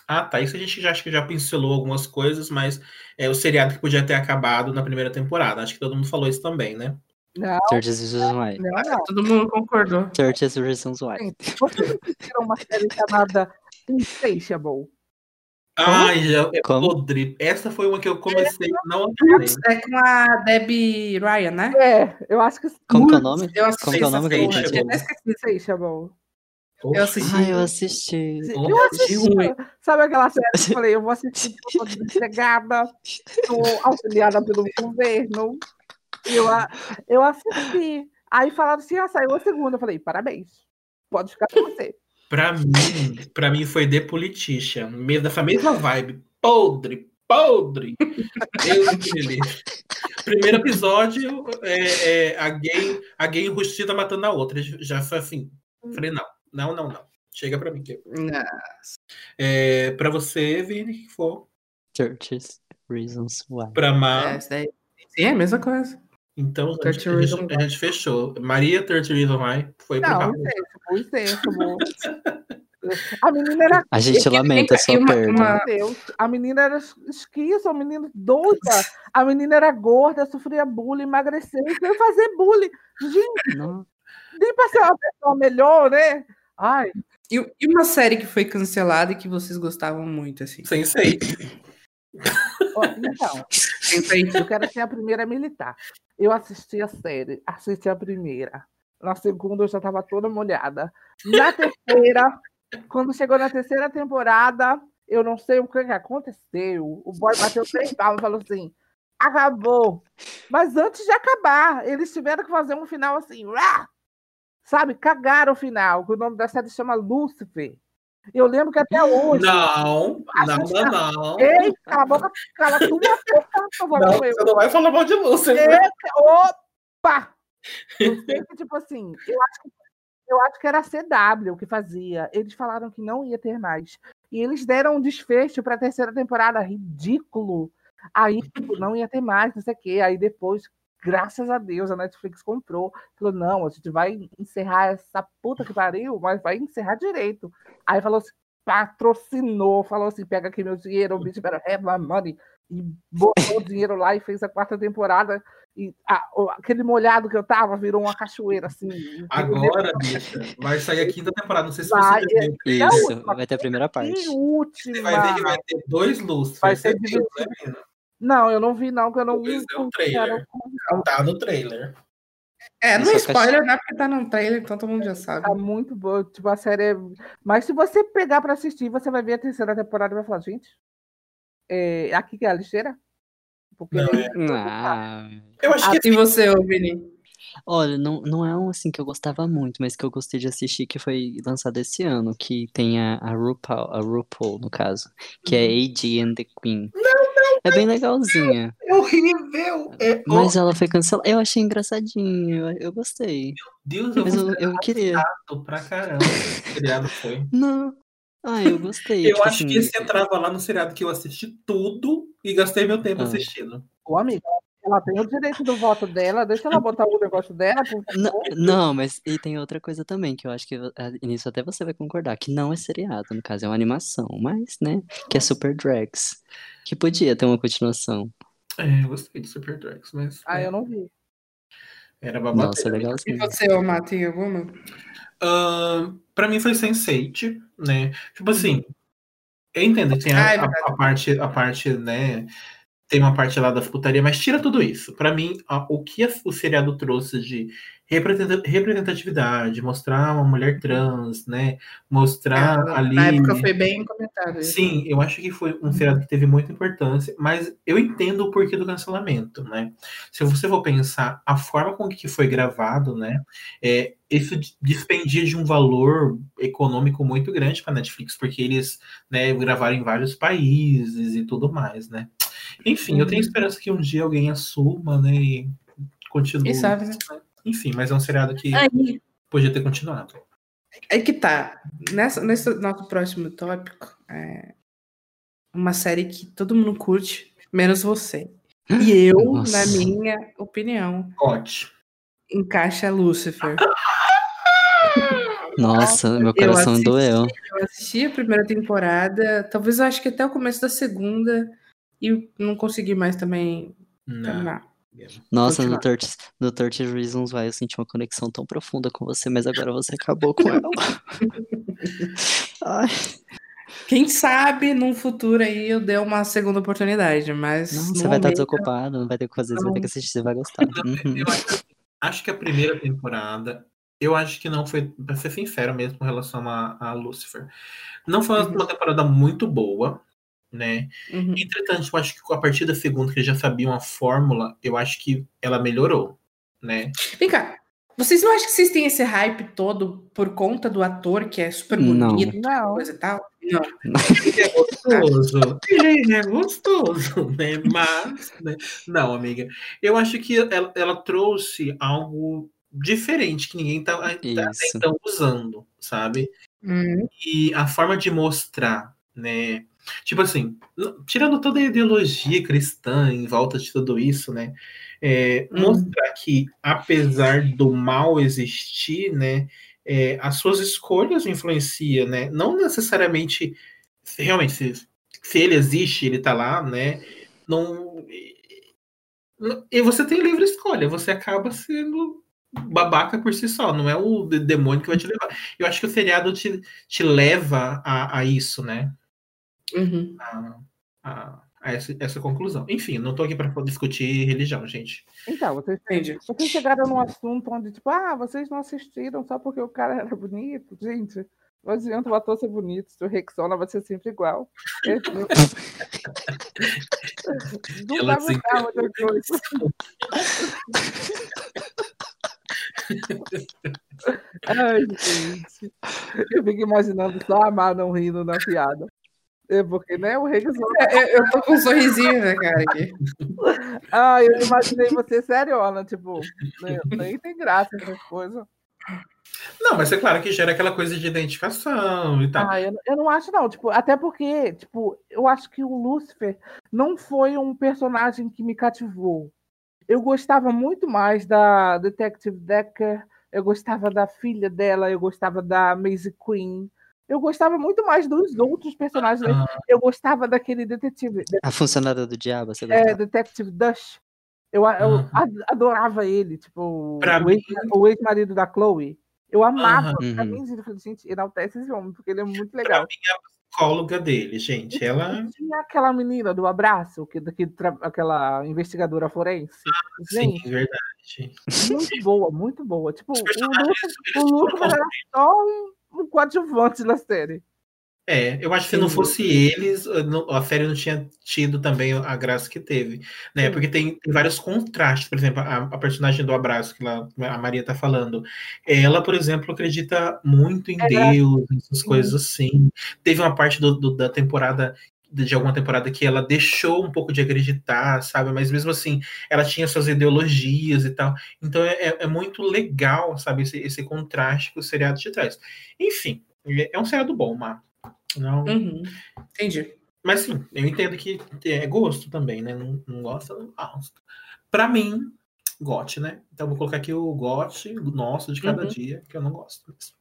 Ah, tá. Isso a gente já acho que já pincelou algumas coisas, mas é o seriado que podia ter acabado na primeira temporada. Acho que todo mundo falou isso também, né? não, 30 Reasons Why. não, não. Todo mundo concordou. 30 Reasons Why. Vocês assistiram uma série chamada Insatiable? Ai, já é Como? podre. Essa foi uma que eu comecei, não acabei. É com a Debbie Ryan, né? É, eu acho que Como que é o nome? Eu assisti Como que é o nome que eu não esqueci. Insatiable. Eu assisti. Ah, eu assisti. Eu assisti. Sabe aquela série que eu falei, eu vou assistir porque eu tô auxiliada pelo governo. Eu, a- eu assisti. Aí falaram assim, ah, saiu a segunda. Eu falei, parabéns. Pode ficar com você. Pra mim, pra mim foi The Politician. Da mesma vibe. Podre, podre. Deus me livre. Primeiro episódio, é, é, a, gay, a gay enrustida matando a outra. Já foi assim. Falei, não, não, não, não. Chega pra mim. que-. É, pra você, Vini, que for. 30 Reasons Why. Pra É, Mar. isso daí. Sim, é a mesma coisa. Então, a 30 gente, a, gente, a gente fechou. Maria 30 Reasons Why foi pro Não, carro. Insatiable, (laughs) Insatiable. A menina era A gente lamenta a e sua uma- perda. uma- Deus, a menina era esquiça, a menina doida, a menina era gorda, sofria bullying, emagreceu, e foi fazer bullying. Gente, Não. nem pra ser uma pessoa melhor, né? Ai, E, e uma série que foi cancelada e que vocês gostavam muito, assim? Sensei. ó, então, eu quero ser a primeira militar. Eu assisti a série, assisti a primeira. Na segunda eu já estava toda molhada. Na (laughs) terceira, quando chegou na terceira temporada, eu não sei o que, aconteceu. O boy bateu três palmas e falou assim: acabou. Mas antes de acabar, eles tiveram que fazer um final assim, sabe? Cagaram o final, o nome da série chama Lúcifer. Eu lembro que até hoje. Não, não, não, não. Ei, cala a boca, cala tua boca, por favor. Não, você não vai falar mal de Lúcia. Eita, opa! Eu sei que, tipo assim, eu acho que, eu acho que era a CW que fazia. Eles falaram que não ia ter mais. E eles deram um desfecho para a terceira temporada, ridículo. Aí, tipo, não ia ter mais, não sei o quê. Aí depois, graças a Deus, a Netflix comprou. Falou, não, a gente vai encerrar essa puta que pariu, mas vai encerrar direito. Aí falou assim, patrocinou, falou assim, pega aqui meu dinheiro, o bicho better have my money. E botou o dinheiro lá e fez a quarta temporada. E a- o- aquele molhado que eu tava virou uma cachoeira, assim. Agora, bicha, vai sair a quinta temporada. Não sei se Vai, você é a Isso, última. vai ter a primeira parte. E última. Você vai ver que vai ter dois Lúcifer. Vai ser Você viu, né? Não, eu não vi, não, que eu não vi. É, o trailer. Tá no trailer. É, não é spoiler, né? Porque tá no trailer, então todo mundo já sabe. Tá muito boa. Tipo, a série é... Mas se você pegar pra assistir, você vai ver a terceira temporada e vai falar, gente, é... aqui que é a lixeira? Porque Não, é. Ah, Eu acho que E você, Vini? olha, não, não é um assim que eu gostava muito, mas que eu gostei de assistir, que foi lançado esse ano, que tem a, a RuPaul, a RuPaul, no caso, que é AD and the Queen. É bem legalzinha, é horrível. É, mas ela foi cancelada. Eu achei engraçadinho, eu, eu gostei. Deus, eu Mas eu, eu queria. pra caramba. Seriado foi. (laughs) Não. Ah, eu gostei. Eu tipo acho que assim, esse entrava lá no seriado que eu assisti tudo e gastei meu tempo Ah. assistindo. Ô, amiga, ela tem o direito do voto dela, deixa ela botar o negócio dela. Não, não, mas e tem outra coisa também, que eu acho que nisso até você vai concordar, que não é seriado, no caso, é uma animação, mas, né, que é Super Drags, que podia ter uma continuação. É, eu gostei de Super Drags, mas Ah, é, eu não vi. era babadeira. Nossa, E legalzinho. você, ô Má, tem alguma? Ahn, pra mim foi Sense8, né? Tipo assim, eu entendo que tem a, é a- a parte, a parte, né? Tem uma parte lá da putaria, mas tira tudo isso. Pra mim, a- o que a- o seriado trouxe de representa- representatividade, mostrar uma mulher trans, né? Mostrar É, ali. Na época foi bem comentado. isso. Sim, eu acho que foi um seriado que teve muita importância, mas eu entendo o porquê do cancelamento, né? Se você for pensar a forma com que foi gravado, né? É, isso d- despendia de um valor econômico muito grande para Netflix, porque eles, né, gravaram em vários países e tudo mais, né? Enfim, eu tenho esperança que um dia alguém assuma, né? E continue. Quem sabe, né? Enfim, mas é um seriado que Aí, podia ter continuado. É que tá. Nessa, nesse nosso próximo tópico, é uma série que todo mundo curte, menos você. E (gasps) eu, Nossa. na minha opinião, Gote. encaixa Lucifer. (laughs) Nossa, meu Eu coração assisti, doeu. eu assisti a primeira temporada, talvez eu acho que até o começo da segunda, e não consegui mais também Não. terminar. Nossa, no continuar. 30, no 30 Reasons Why eu senti uma conexão tão profunda com você, mas agora você acabou com ela. (laughs) Ai, Quem sabe num futuro aí eu dê uma segunda oportunidade, mas. não, você vai estar desocupado, não vai ter o que fazer, você vai ter que assistir, você vai gostar. Uhum. Eu acho, acho que a primeira temporada, eu acho que não foi, pra ser sincero mesmo, com relação a, a Lucifer. Não foi uma, Uhum. uma temporada muito boa, né? Uhum. Entretanto, eu acho que a partir da segunda, que já sabiam a fórmula, eu acho que ela melhorou, né? Vem cá. Vocês não acham que vocês têm esse hype todo por conta do ator que é super Não. bonito, Não. coisa e tal? Não. Ele é gostoso. (laughs) Ele é gostoso, (laughs) né? Mas, né? não, amiga. Eu acho que ela, ela trouxe algo diferente que ninguém tá, tá então usando, sabe? Hum, E a forma de mostrar, né? Tipo assim, tirando toda a ideologia cristã em volta de tudo isso, né? é, Hum. Mostrar que, apesar do mal existir, né? é, as suas escolhas influenciam, né? Não necessariamente, se- realmente, se, se ele existe, ele tá lá, né? Não. E você tem livre escolha, você acaba sendo babaca por si só, não é o de- demônio que vai te levar. Eu acho que o seriado te, te leva a, a isso, né? Uhum. A, a- a essa, essa conclusão. Enfim, não tô aqui para discutir religião, gente. Então, vocês, Entendi. vocês chegaram num assunto onde, tipo, ah, vocês não assistiram só porque o cara era bonito. Gente, não adianta o ator ser bonito, se o Rexona vai ser sempre igual. Não (laughs) não Ela vai mudar outra coisa. Ai, gente. Eu fico imaginando só a Mar não rindo na piada. É porque, né, o Rexona. É, eu tô com um sorrisinho na cara aqui. (laughs) Ah, eu imaginei você seriona, tipo, né, nem tem graça essas coisas. Não, mas é claro que gera aquela coisa de identificação e tal. Ah, eu, eu não acho, não. Tipo, até porque, tipo, eu acho que o Lúcifer não foi um personagem que me cativou. Eu gostava muito mais da Detective Decker, eu gostava da filha dela, eu gostava da Maisie Queen. Eu gostava muito mais dos outros personagens. Ah. Eu gostava daquele detetive, A funcionária do diabo, você é? Detective Dush. Eu, eu Uhum. ad- adorava ele, tipo, Pra o mim- ex- ex-marido da Chloe. Eu amava. Aham. Pra Uhum. mim, gente, eu falei, gente, enaltece esse homem, porque ele é muito Pra legal. mim, é a psicóloga dele, gente. Ela. Tinha aquela menina do abraço, que, que tra- aquela investigadora forense. Sim, Gente, verdade. muito boa, muito boa. Tipo, o Lucas, o Lucas era só um, um coadjuvante da série. É, eu acho que se não fosse eles, a série não tinha tido também a graça que teve, né? Porque tem, tem vários contrastes, por exemplo, a, a personagem do abraço que ela- a Maria tá falando, ela, por exemplo, acredita muito em É, Deus, essas coisas assim. Teve uma parte do- do- da temporada de de alguma temporada que ela deixou um pouco de acreditar, sabe? Mas mesmo assim, ela tinha suas ideologias e tal. Então é, é- é muito legal, sabe, esse, esse contraste que o seriado te traz. Enfim, é é um seriado bom, Mar. Não, Uhum. Entendi. mas sim, eu entendo que é gosto também, né? Não, não gosta, não gosta. Pra mim, gote, né? Então vou colocar aqui o gote nosso de cada Uhum. dia, que eu não gosto mesmo.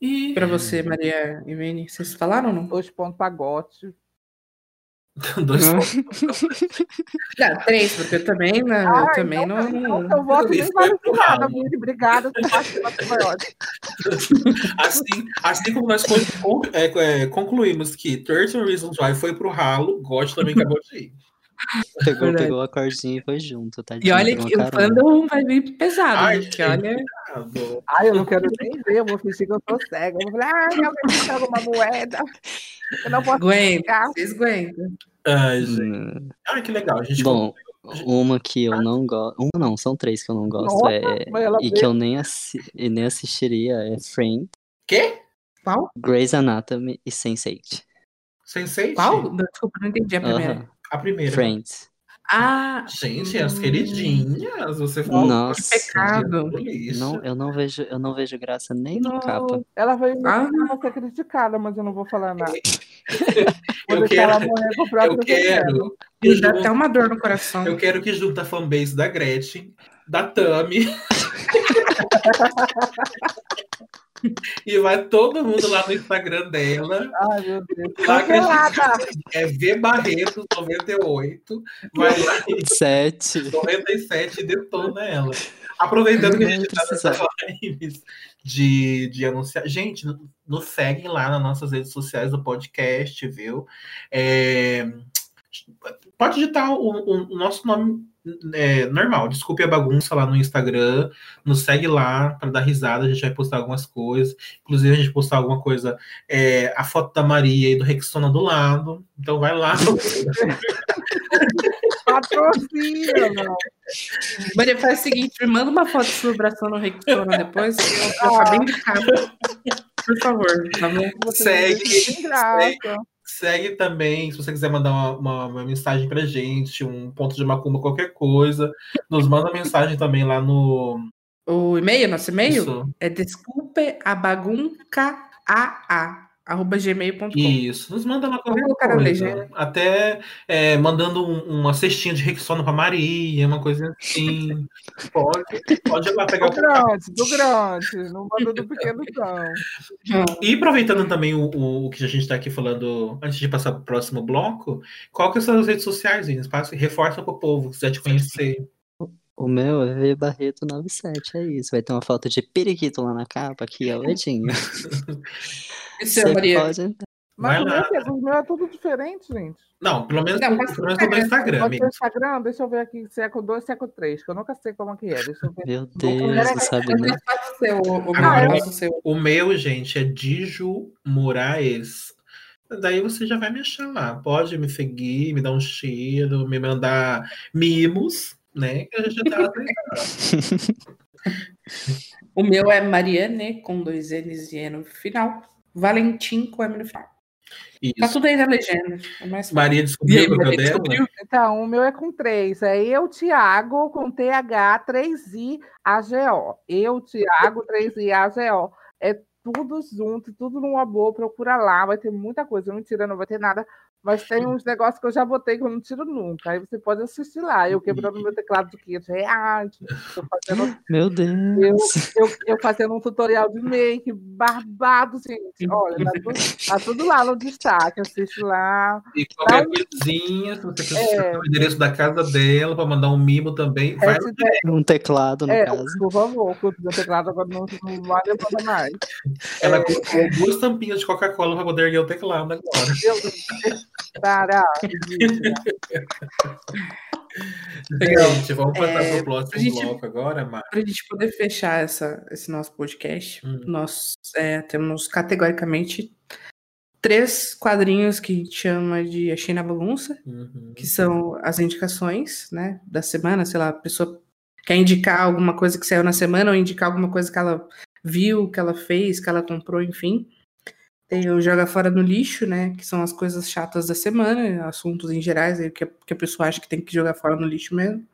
E Pra você, Maria e Vini, vocês falaram ou não? Dois pontos pra Gotti. (laughs) dois Hum. Não, três, porque eu também, né, eu também então, não. então seu voto nem vale de nada. Vini. Obrigada por (laughs) assim, assim como nós é, é, concluímos que 13 Reasons Why foi pro ralo, gote também acabou de ir. (laughs) Pegou, Verdade. pegou a cordinha e foi junto, tá? E olha que o fandom vai vir pesado, Ai, né? porque gente. olha. Ah, vou- Ai, eu não quero nem ver, eu vou fingir que eu tô cega. Eu vou falar, ai, alguém joga uma moeda. Eu não posso Aguenta, ficar. vocês aguentam. Ai, gente. Hum, Ai, que legal. A gente Bom, uma que eu não gosto. Uma não, são três que eu não gosto. Nossa, é... E que eu nem, assi... e nem assistiria é Friend, Quê? Qual? Grey's Anatomy e Sense8. Sense8? Qual? Desculpa, não entendi a primeira. Aham. A primeira. Friends. Ah, Gente, as queridinhas, você falou. Nossa. pecado. do lixo. Não, eu não vejo, eu não vejo graça nem na capa. Ela vai Ah. ser criticada, mas eu não vou falar nada. (laughs) Eu quero, eu quero, que dá junta- até uma dor no coração. eu quero que junta a fanbase da Gretchen, da Tami. (laughs) (laughs) e vai todo mundo lá no Instagram dela. Ai, meu Deus. Lá. É V Barreto 98. Vai lá em Sete. 97 e detona ela. Aproveitando que a gente tá nessa Precisar. live de, de anunciar. Gente, nos seguem lá nas nossas redes sociais do podcast, viu? É, pode digitar o, o- o nosso nome é, normal. Desculpe a bagunça lá no Instagram. Nos segue lá para dar risada. A gente vai postar algumas coisas. Inclusive, a gente postar alguma coisa. é, a foto da Maria e do Rexona do lado. Então vai lá. (laughs) Patrocina, não. Maria, faz o seguinte, me manda uma foto de sua abração no Rexona depois, eu vou ficar bem de capa. Por favor, tá bom? Você Segue, sem graça. Segue também, se você quiser mandar uma, uma- uma mensagem pra gente, um ponto de macumba, qualquer coisa. Nos manda mensagem também lá no. O e-mail, nosso e-mail, Isso, é desculpeabagunkaa, arroba gmail.com. isso. Nos manda na coisa. Até é, mandando um- uma cestinha de Rexona pra Maria, uma coisa assim. (laughs) Pode, pode ir lá pegar Do o grande, do grande. Não manda do pequeno, não. E aproveitando também o, o, o que a gente está aqui falando, antes de passar para o próximo bloco, qual que são as redes sociais, Inês? Passa- Reforça para o povo, se quiser te conhecer. O meu é V Barreto 97, é isso. Vai ter uma foto de periquito lá na capa, aqui, ó, Edinho. (laughs) E seu, Você Maria? pode entrar. Mas o lá. meu, o meu é tudo diferente, gente. Não, pelo menos, Não, pelo menos no Instagram, Pode Instagram, deixa eu ver aqui, século 2, século 3, que eu nunca sei como que é. Deixa eu ver. Meu Deus, é- não sabe nem. é o, o Ah, meu, é? O meu, gente, é Diju Moraes. Daí você já vai me achar lá. Pode me seguir, me dar um cheiro, me mandar mimos, né? Que a gente tá aceitando. (laughs) O meu é Mariane, com dois N's e E no final. Valentim com M no final. Tá Isso. tudo aí na legenda. É mais. Maria descobriu aí, Maria, descobriu? Então, o meu é com 3. É eu, Tiago, com TH, 3I, AGO. Eu, Tiago, 3I, AGO. É tudo junto, tudo numa boa. Procura lá, vai ter muita coisa. Mentira, não vai ter nada. Mas tem uns negócios que eu já botei que eu não tiro nunca. Aí você pode assistir lá. Eu quebrando meu teclado de 500 reais. Eu fazendo, (laughs) Meu Deus. eu, eu fazendo um tutorial de make, barbado, gente. Olha, tá tudo, tá tudo lá no destaque. Assiste lá. E qualquer Não. coisinha, se você quiser É. o endereço da casa dela para mandar um mimo também, vai Hashtag- Um teclado, no É, caso. por favor, o meu teclado agora não, não vale nada mais. Ela É. colocou duas tampinhas de Coca-Cola para poder erguer o teclado agora. Meu Deus. Para, ridícula. Gente, vamos passar É, pro próximo gente- bloco agora, Mar. Para a gente poder fechar essa, esse nosso podcast, Hum. nós é, temos categoricamente três quadrinhos que a gente chama de A China Bagunça, Uhum. que são as indicações né, da semana. Sei lá, a pessoa quer indicar alguma coisa que saiu na semana ou indicar alguma coisa que ela viu, que ela fez, que ela comprou, enfim. Tem o Joga Fora no Lixo, né? Que são as coisas chatas da semana, assuntos em gerais, aí que, a, que a pessoa acha que tem que jogar fora no lixo mesmo.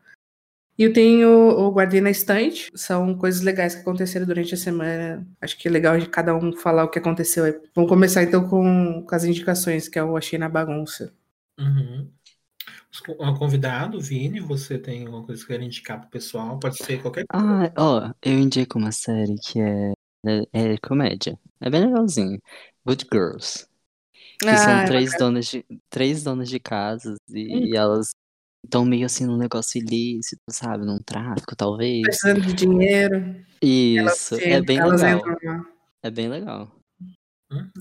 E eu tenho o Guardei na Estante, são coisas legais que aconteceram durante a semana. Acho que é legal de cada um falar o que aconteceu. aí. Vamos começar então com, com as indicações, que é o Achei na Bagunça. Uhum. Convidado, Vini, você tem alguma coisa que quer indicar pro pessoal? Pode ser qualquer coisa. Ah, ó, eu indico uma série que é, é, é comédia. É bem legalzinho. Good Girls. Que Ah, são é três donas de, três donas de casas e, e elas estão meio assim num negócio ilícito, sabe? Num tráfico, talvez. Precisando de dinheiro. elas Isso, é entram- bem elas legal. entram. É bem legal.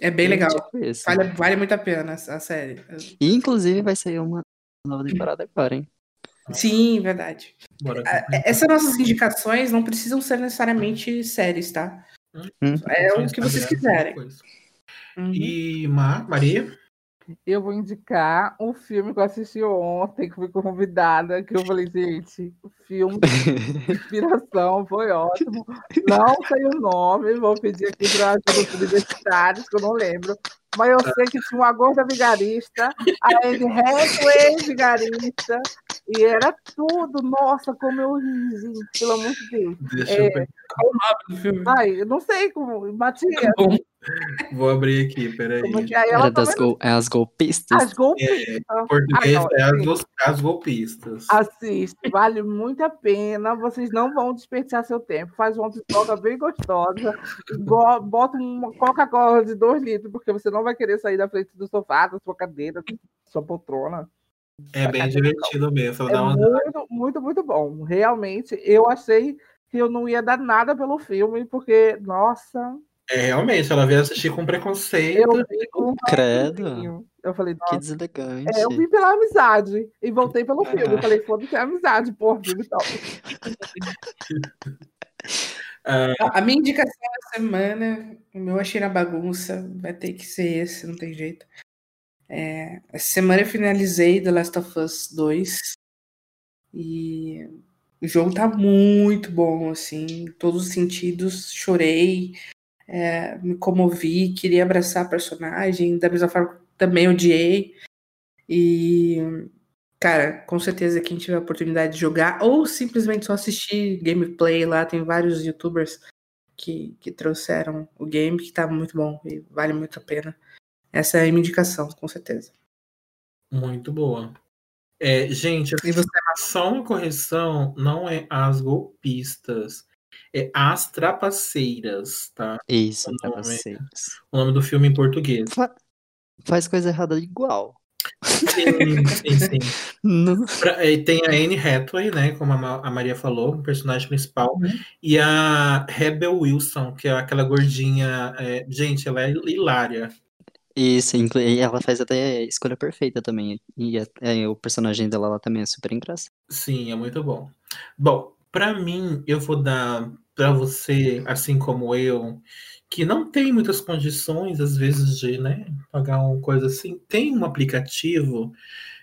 É bem Eu legal. isso. Vale, vale muito a pena a série. E inclusive vai sair uma nova temporada agora, hein? Sim, verdade. Bora. Essas nossas indicações não precisam ser necessariamente séries, tá? Hum. É o que vocês quiserem. Uhum. E Mar, Maria? Eu vou indicar um filme que eu assisti ontem, que fui convidada, que eu falei, gente, o filme de (laughs) inspiração foi ótimo. (laughs) Não sei o nome, vou pedir aqui para os universitários, que eu não lembro. Mas eu sei que tinha uma gorda vigarista, a Anne Hathaway vigarista, e era tudo. Nossa, como eu ri, gente, pelo amor de Deus. Deixa É, eu ver. Qual o nome do filme? Ai, eu não sei como. Matias, Bom, Vou abrir aqui, peraí. é Era das tava- gol, é as golpistas. As golpistas. Em português Ah, não, é as, as golpistas. Assiste, vale muito a pena. Vocês não vão desperdiçar seu tempo. Faz uma pipoca bem gostosa. go- Bota uma Coca-Cola de 2 litros, porque você não vai querer sair da frente do sofá, da sua cadeira, da sua poltrona. É bem divertido mesmo. É Dá uma... muito, muito, muito bom. Realmente, eu achei que eu não ia dar nada pelo filme, porque, nossa, É, realmente, ela veio assistir com preconceito. eu vi com Credo. Eu falei, Que nossa. deselegante. É, eu vim pela amizade e voltei pelo filme. Eu Ah. falei, foda-se a amizade, porra, filme (laughs) tal. A minha indicação da semana, o meu achei na bagunça, vai ter que ser esse, não tem jeito. É, essa semana eu finalizei The Last of Us 2 e o jogo tá muito bom, assim, em todos os sentidos. Chorei, é, me comovi, queria abraçar a personagem, da mesma forma também odiei. E, cara, com certeza quem tiver a oportunidade de jogar ou simplesmente só assistir gameplay lá, tem vários youtubers que, que trouxeram o game que tá muito bom e vale muito a pena. Essa é a minha indicação, com certeza. Muito boa. É, gente, E você, só uma correção, não é as golpistas, é as trapaceiras, tá? Isso, O vocês. O nome do filme em português. Fa- faz coisa errada igual. Sim, sim, sim. (laughs) Não. Tem a Anne Hathaway, né? Como a, Ma- a Maria falou, o personagem principal. Uhum. E a Rebel Wilson, que é aquela gordinha. é, gente, ela é hilária. Isso, inclu- e ela faz até a escolha perfeita também. E é- é, o personagem dela lá também é super engraçado. Sim, é muito bom. Bom, pra mim, eu vou dar pra você, assim como eu, que não tem muitas condições, às vezes, de, né, pagar uma coisa assim. Tem um aplicativo.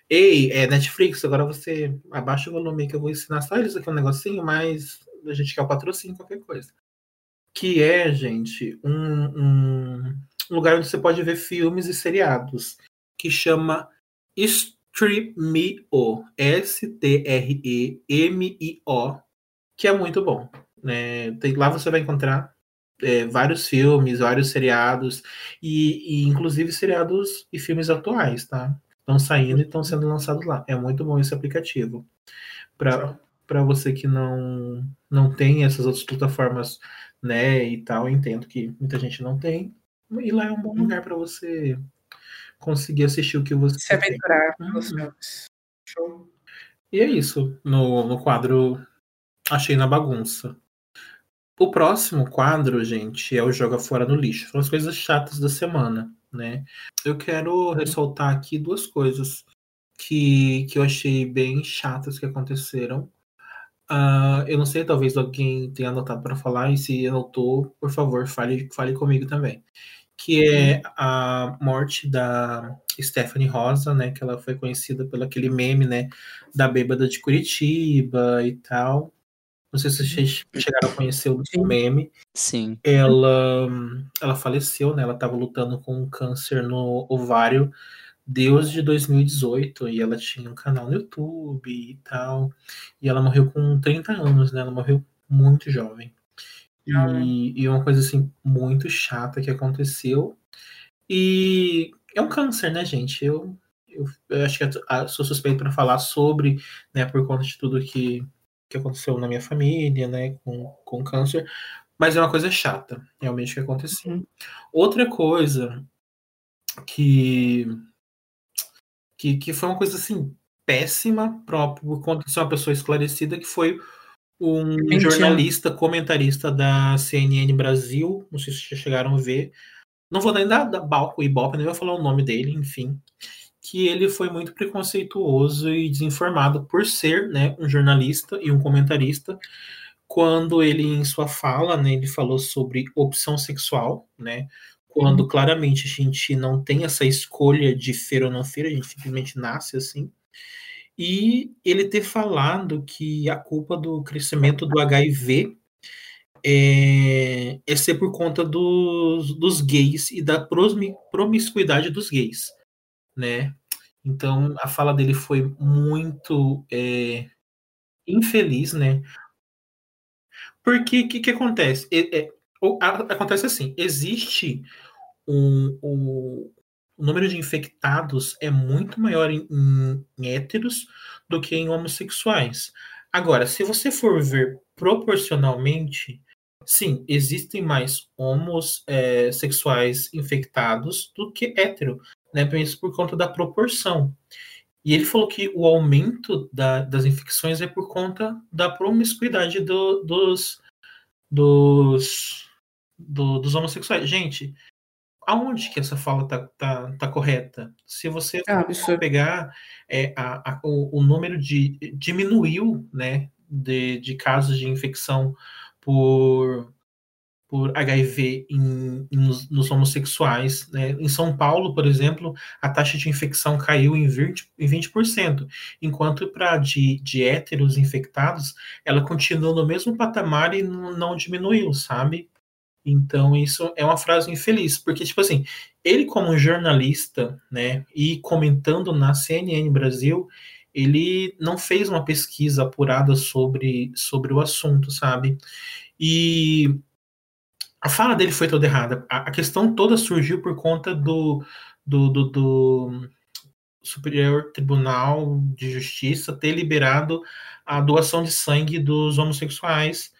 Ei, é Netflix, agora você abaixa o volume que eu vou ensinar só eles aqui um negocinho, mas a gente quer o patrocínio, qualquer coisa. Que é, gente, um, um lugar onde você pode ver filmes e seriados, que chama Streamio, S-T-R-E-M-I-O, que é muito bom. né? Tem- lá você vai encontrar é, vários filmes, vários seriados, e, e inclusive seriados e filmes atuais, tá? Estão saindo e estão sendo lançados lá. É muito bom esse aplicativo. Para você que não, não tem essas outras plataformas, né, e tal, eu entendo que muita gente não tem. E lá é um bom lugar para você conseguir assistir o que você se aventurar nos Uhum. Show. E é isso, no, no quadro Achei na Bagunça. O próximo quadro, gente, é o Joga Fora no Lixo. São as coisas chatas da semana, né? Eu quero ressaltar aqui duas coisas que, que eu achei bem chatas que aconteceram. Ah, eu não sei, talvez alguém tenha anotado para falar, e se anotou, por favor, fale, fale comigo também. Que é a morte da Stephanie Rosa, né? Que ela foi conhecida pelo aquele meme, né? Da bêbada de Curitiba e tal. Não sei se vocês chegaram a conhecer o Sim. meme. Sim. Ela, ela faleceu, né? Ela estava lutando com um câncer no ovário desde 2018 e ela tinha um canal no YouTube e tal. E ela morreu com 30 anos, né? Ela morreu muito jovem. E, e uma coisa assim muito chata que aconteceu. E é um câncer, né, gente? Eu, eu, eu acho que eu sou suspeito para falar sobre, né, por conta de tudo que, que aconteceu na minha família, né, com, com câncer. Mas é uma coisa chata, realmente, que aconteceu. Uhum. Outra coisa que, que, que foi uma coisa assim péssima próprio por conta de ser uma pessoa esclarecida, que foi um Mentiu. jornalista, comentarista da CNN Brasil, não sei se vocês chegaram a ver, não vou nem dar, dar balco e ibope, nem vou falar o nome dele, enfim, que ele foi muito preconceituoso e desinformado por ser né, um jornalista e um comentarista, quando ele, em sua fala, né, ele falou sobre opção sexual, né, quando claramente a gente não tem essa escolha de fer ou não fer, a gente simplesmente nasce assim. E ele ter falado que a culpa do crescimento do HIV é, é ser por conta dos, dos gays e da promiscuidade dos gays, né? Então a fala dele foi muito é, infeliz, né? Porque o que, que acontece? É, é, acontece assim: existe um, um, o número de infectados é muito maior em, em, héteros do que em homossexuais. Agora, se você for ver proporcionalmente, sim, existem mais homossexuais é, infectados do que hétero, né? Isso por conta da proporção. E ele falou que o aumento da, das infecções é por conta da promiscuidade do, dos, dos, do, dos homossexuais. Gente, aonde que essa fala tá, tá, tá correta? Se você ah, for pegar é, a, a, o, o, número de. diminuiu, né? De, de casos de infecção por por HIV em, em, nos, homossexuais. Né? Em São Paulo, por exemplo, a taxa de infecção caiu em 20%, em 20% enquanto para de, de héteros infectados, ela continua no mesmo patamar e não diminuiu, sabe? Então, isso é uma frase infeliz, porque, tipo assim, ele, como jornalista, né, e comentando na CNN Brasil, ele não fez uma pesquisa apurada sobre, sobre o assunto, sabe? E a fala dele foi toda errada. A, a questão toda surgiu por conta do, do, do, do, Superior Tribunal de Justiça ter liberado a doação de sangue dos homossexuais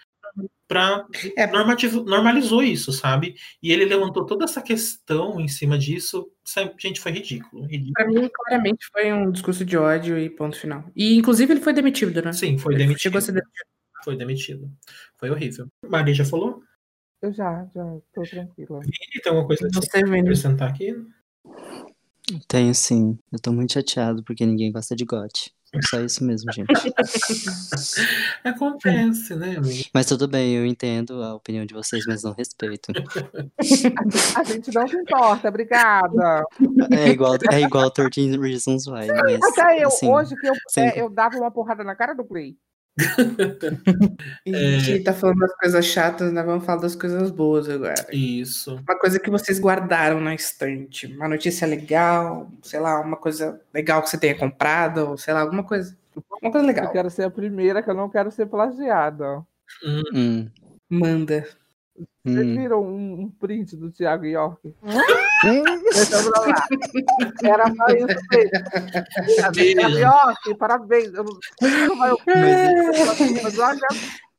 para é. normalizou isso, sabe? E ele levantou toda essa questão em cima disso. Gente, foi ridículo. ridículo. Para mim, claramente foi um discurso de ódio e ponto final. E inclusive ele foi demitido, né? Sim, foi ele demitido. Chegou a ser demitido. Foi demitido. Foi horrível. Maria já falou? Eu já, já tô tranquila. Vini, tem alguma coisa que você quer acrescentar aqui? Tenho sim. Eu tô muito chateado porque ninguém gosta de gote. É só isso mesmo, gente. (laughs) Acontece, né, amigo? Mas tudo bem, eu entendo a opinião de vocês, mas não respeito. a gente não se importa, obrigada. É igual, é igual 13 Reasons Why. Mas, Até eu, assim, hoje que eu, é, eu dava uma porrada na cara do Play. (laughs) a gente é... tá falando das coisas chatas, né? Vamos falar das coisas boas agora. Isso. Uma coisa que vocês guardaram na estante. Uma notícia legal, sei lá, uma coisa legal que você tenha comprado, ou sei lá, alguma coisa. Uma coisa legal. Eu quero ser a primeira, que eu não quero ser plagiada. Hum. Manda. Vocês hum. viram um, um, print do Thiago York? Era só isso mesmo. Thiago York, parabéns. Eu não vai mas olha,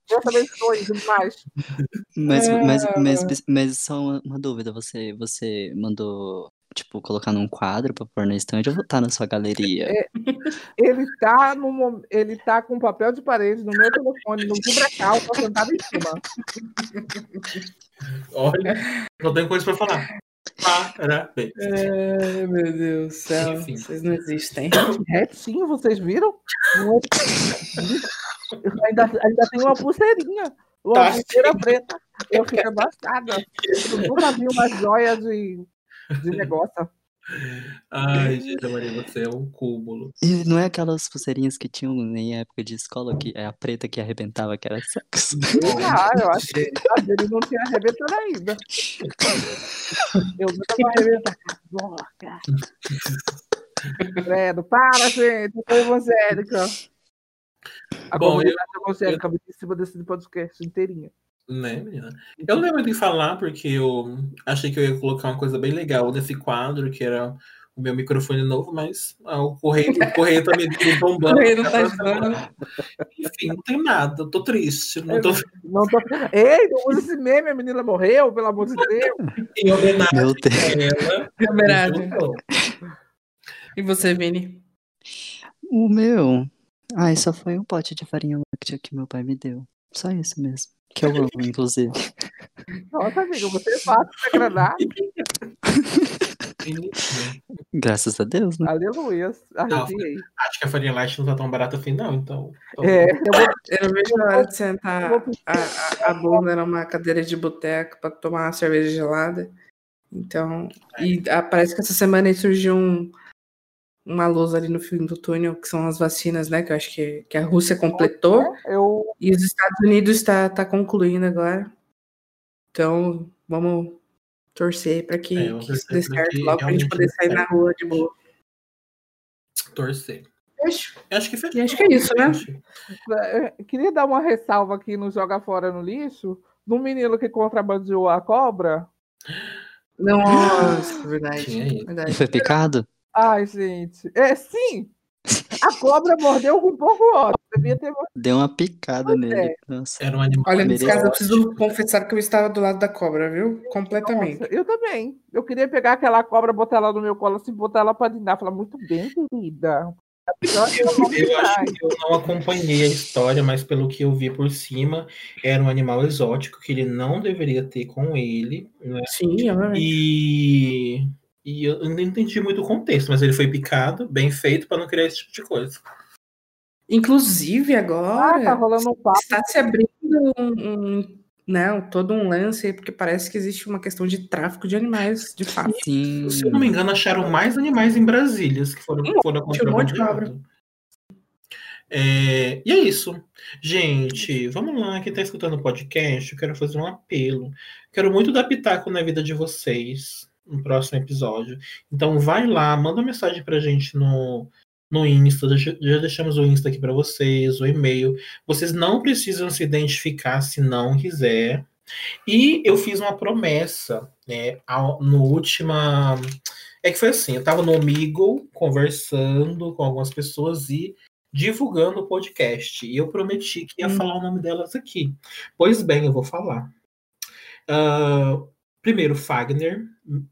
Deus abençoe demais. Mas, mas, mas, mas só uma, uma dúvida, você, você mandou tipo, colocar num quadro pra pôr na estante ou botar na sua galeria? É, ele, tá no, ele tá com papel de parede no meu telefone, no Gibraltar, tô sentado em cima. (laughs) Olha, não tenho coisa pra falar. Parabéns. É, meu Deus do céu, Enfim. vocês não existem. Retinho, vocês viram? Eu ainda, ainda tem uma pulseirinha. Uma tá. pulseira preta. Eu fiquei abastada. Eu nunca vi uma joia de de (laughs) negócio. Ai, gente, Maria, você é um cúmulo. E não é aquelas pulseirinhas que tinham em época de escola, que é a preta que arrebentava, que era sexo? Ah, eu acho que (laughs) ele não tinha arrebentado ainda. Eu nunca vou arrebentar. Boca. Credo, para, gente, eu sou evangélica. A Bom, comunidade eu, evangélica eu... em cima desse podcast inteirinha. Né, menina? Eu não lembro de falar porque eu achei que eu ia colocar uma coisa bem legal nesse quadro, que era o meu microfone novo, mas ah, o correio, o correio tá me, me bombando. (laughs) O correio não tá ajudando. Enfim, não tem nada, eu tô triste. Não tô... Não tô... Ei, não usa esse meme, a menina morreu, pelo amor de Deus. Em homenagem meu Deus. a ela. Homenagem. E você, Vini? O meu. Ai, só foi um pote de farinha láctea que meu pai me deu. Só isso mesmo. Que eu amo, inclusive. Nossa, amigo, você é fácil de agradar. (laughs) Graças a Deus, né? Aleluia. acho que a farinha light não tá tão barata assim, não, então. É, eu, vou... eu não vejo a hora de sentar a, a, a bunda numa cadeira de boteco pra tomar uma cerveja gelada Então, e ah, parece que essa semana aí surgiu um, uma luz ali no fim do túnel, que são as vacinas, né? Que eu acho que, que a Rússia completou. Eu, E os Estados Unidos está tá concluindo agora. Então, vamos torcer para que, É, que isso dê certo que logo pra gente realmente poder sair na rua de boa. Torcer. Acho, acho que fechou. Acho que é isso, né? gente. queria dar uma ressalva aqui no Joga Fora no Lixo, do menino que contrabandeou a cobra. Nossa, verdade. Tinha isso. E verdade. foi picado? Ai, gente. É, sim! A cobra mordeu com pouco ódio. Devia ter Deu uma picada nele. é. Nossa. Era um animal. Olha, nesse caso, eu preciso confessar que eu estava do lado da cobra, viu? Completamente. Nossa, eu também. Eu queria pegar aquela cobra, botar ela no meu colo, assim, botar ela pra dinar. Falar, muito bem, querida. Eu, eu acho que eu não acompanhei a história, mas pelo que eu vi por cima, era um animal exótico que ele não deveria ter com ele. Né? Sim, obviamente. E, e eu não entendi muito o contexto, mas ele foi picado, bem feito, para não criar esse tipo de coisa. Inclusive, Ah, agora tá rolando um papo. está se abrindo um, um, né, todo um lance aí, porque parece que existe uma questão de tráfico de animais, de fato. Sim. Se eu não me engano, acharam mais animais em Brasília que foram, Um foram monte, um monte de contrabandeados. É, e é isso. Gente, vamos lá. Quem está escutando o podcast, eu quero fazer um apelo. Quero muito dar pitaco na vida de vocês no próximo episódio. Então vai lá, manda uma mensagem pra gente no, no Insta. Já deixamos o Insta aqui para vocês, o e-mail. Vocês não precisam se identificar se não quiser. E eu fiz uma promessa, né, ao- no última. É que foi assim, eu estava no Omegle conversando com algumas pessoas e divulgando o podcast. E eu prometi que ia Hum. falar o nome delas aqui. Pois bem, eu vou falar. Ah, primeiro, Fagner,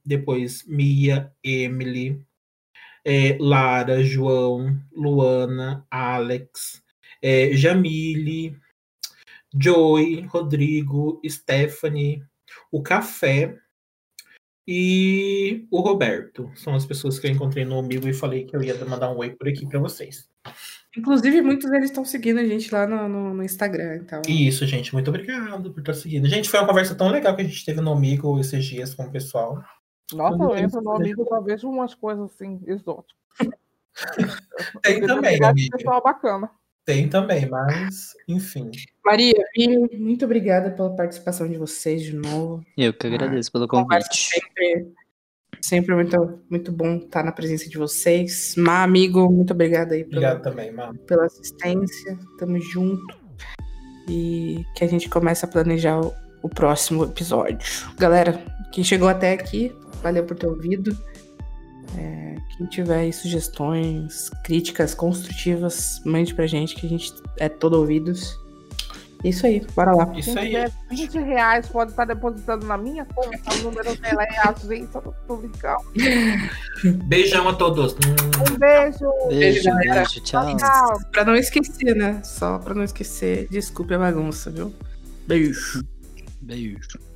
depois Mia, Emily, eh, Lara, João, Luana, Alex, eh, Jamile, Joey, Rodrigo, Stephanie, o Café e o Roberto. São as pessoas que eu encontrei no Amigo e falei que eu ia mandar um oi por aqui para vocês. Inclusive, muitos deles estão seguindo a gente lá no, no, no Instagram, então. E isso, gente. Muito obrigado por estar seguindo. Gente, foi uma conversa tão legal que a gente teve no Amigo esses dias com o pessoal. Nossa, Quando eu entro no que amigo, só vejo umas coisas assim, exóticas. (laughs) Tem também, amiga. pessoal bacana. Tem também, mas enfim. Maria, muito obrigada pela participação de vocês de novo. Eu que agradeço pelo convite. sempre, sempre muito, muito bom estar na presença de vocês. Má, amigo, muito obrigada aí pela, Obrigado também, mano. pela assistência. Tamo junto. E que a gente comece a planejar o, o próximo episódio. Galera, quem chegou até aqui, valeu por ter ouvido. É, quem tiver sugestões, críticas construtivas, mande pra gente que a gente é todo ouvidos. É isso aí, bora lá. Isso aí. tiver 20 reais pode estar depositando na minha conta. O número dela é a gente, só tô brincando. Beijão a todos. Um beijo. Beijo, galera. beijo, tchau. Tchau. Pra não esquecer, né? Só pra não esquecer, desculpe a bagunça, viu? Beijo. Beijo.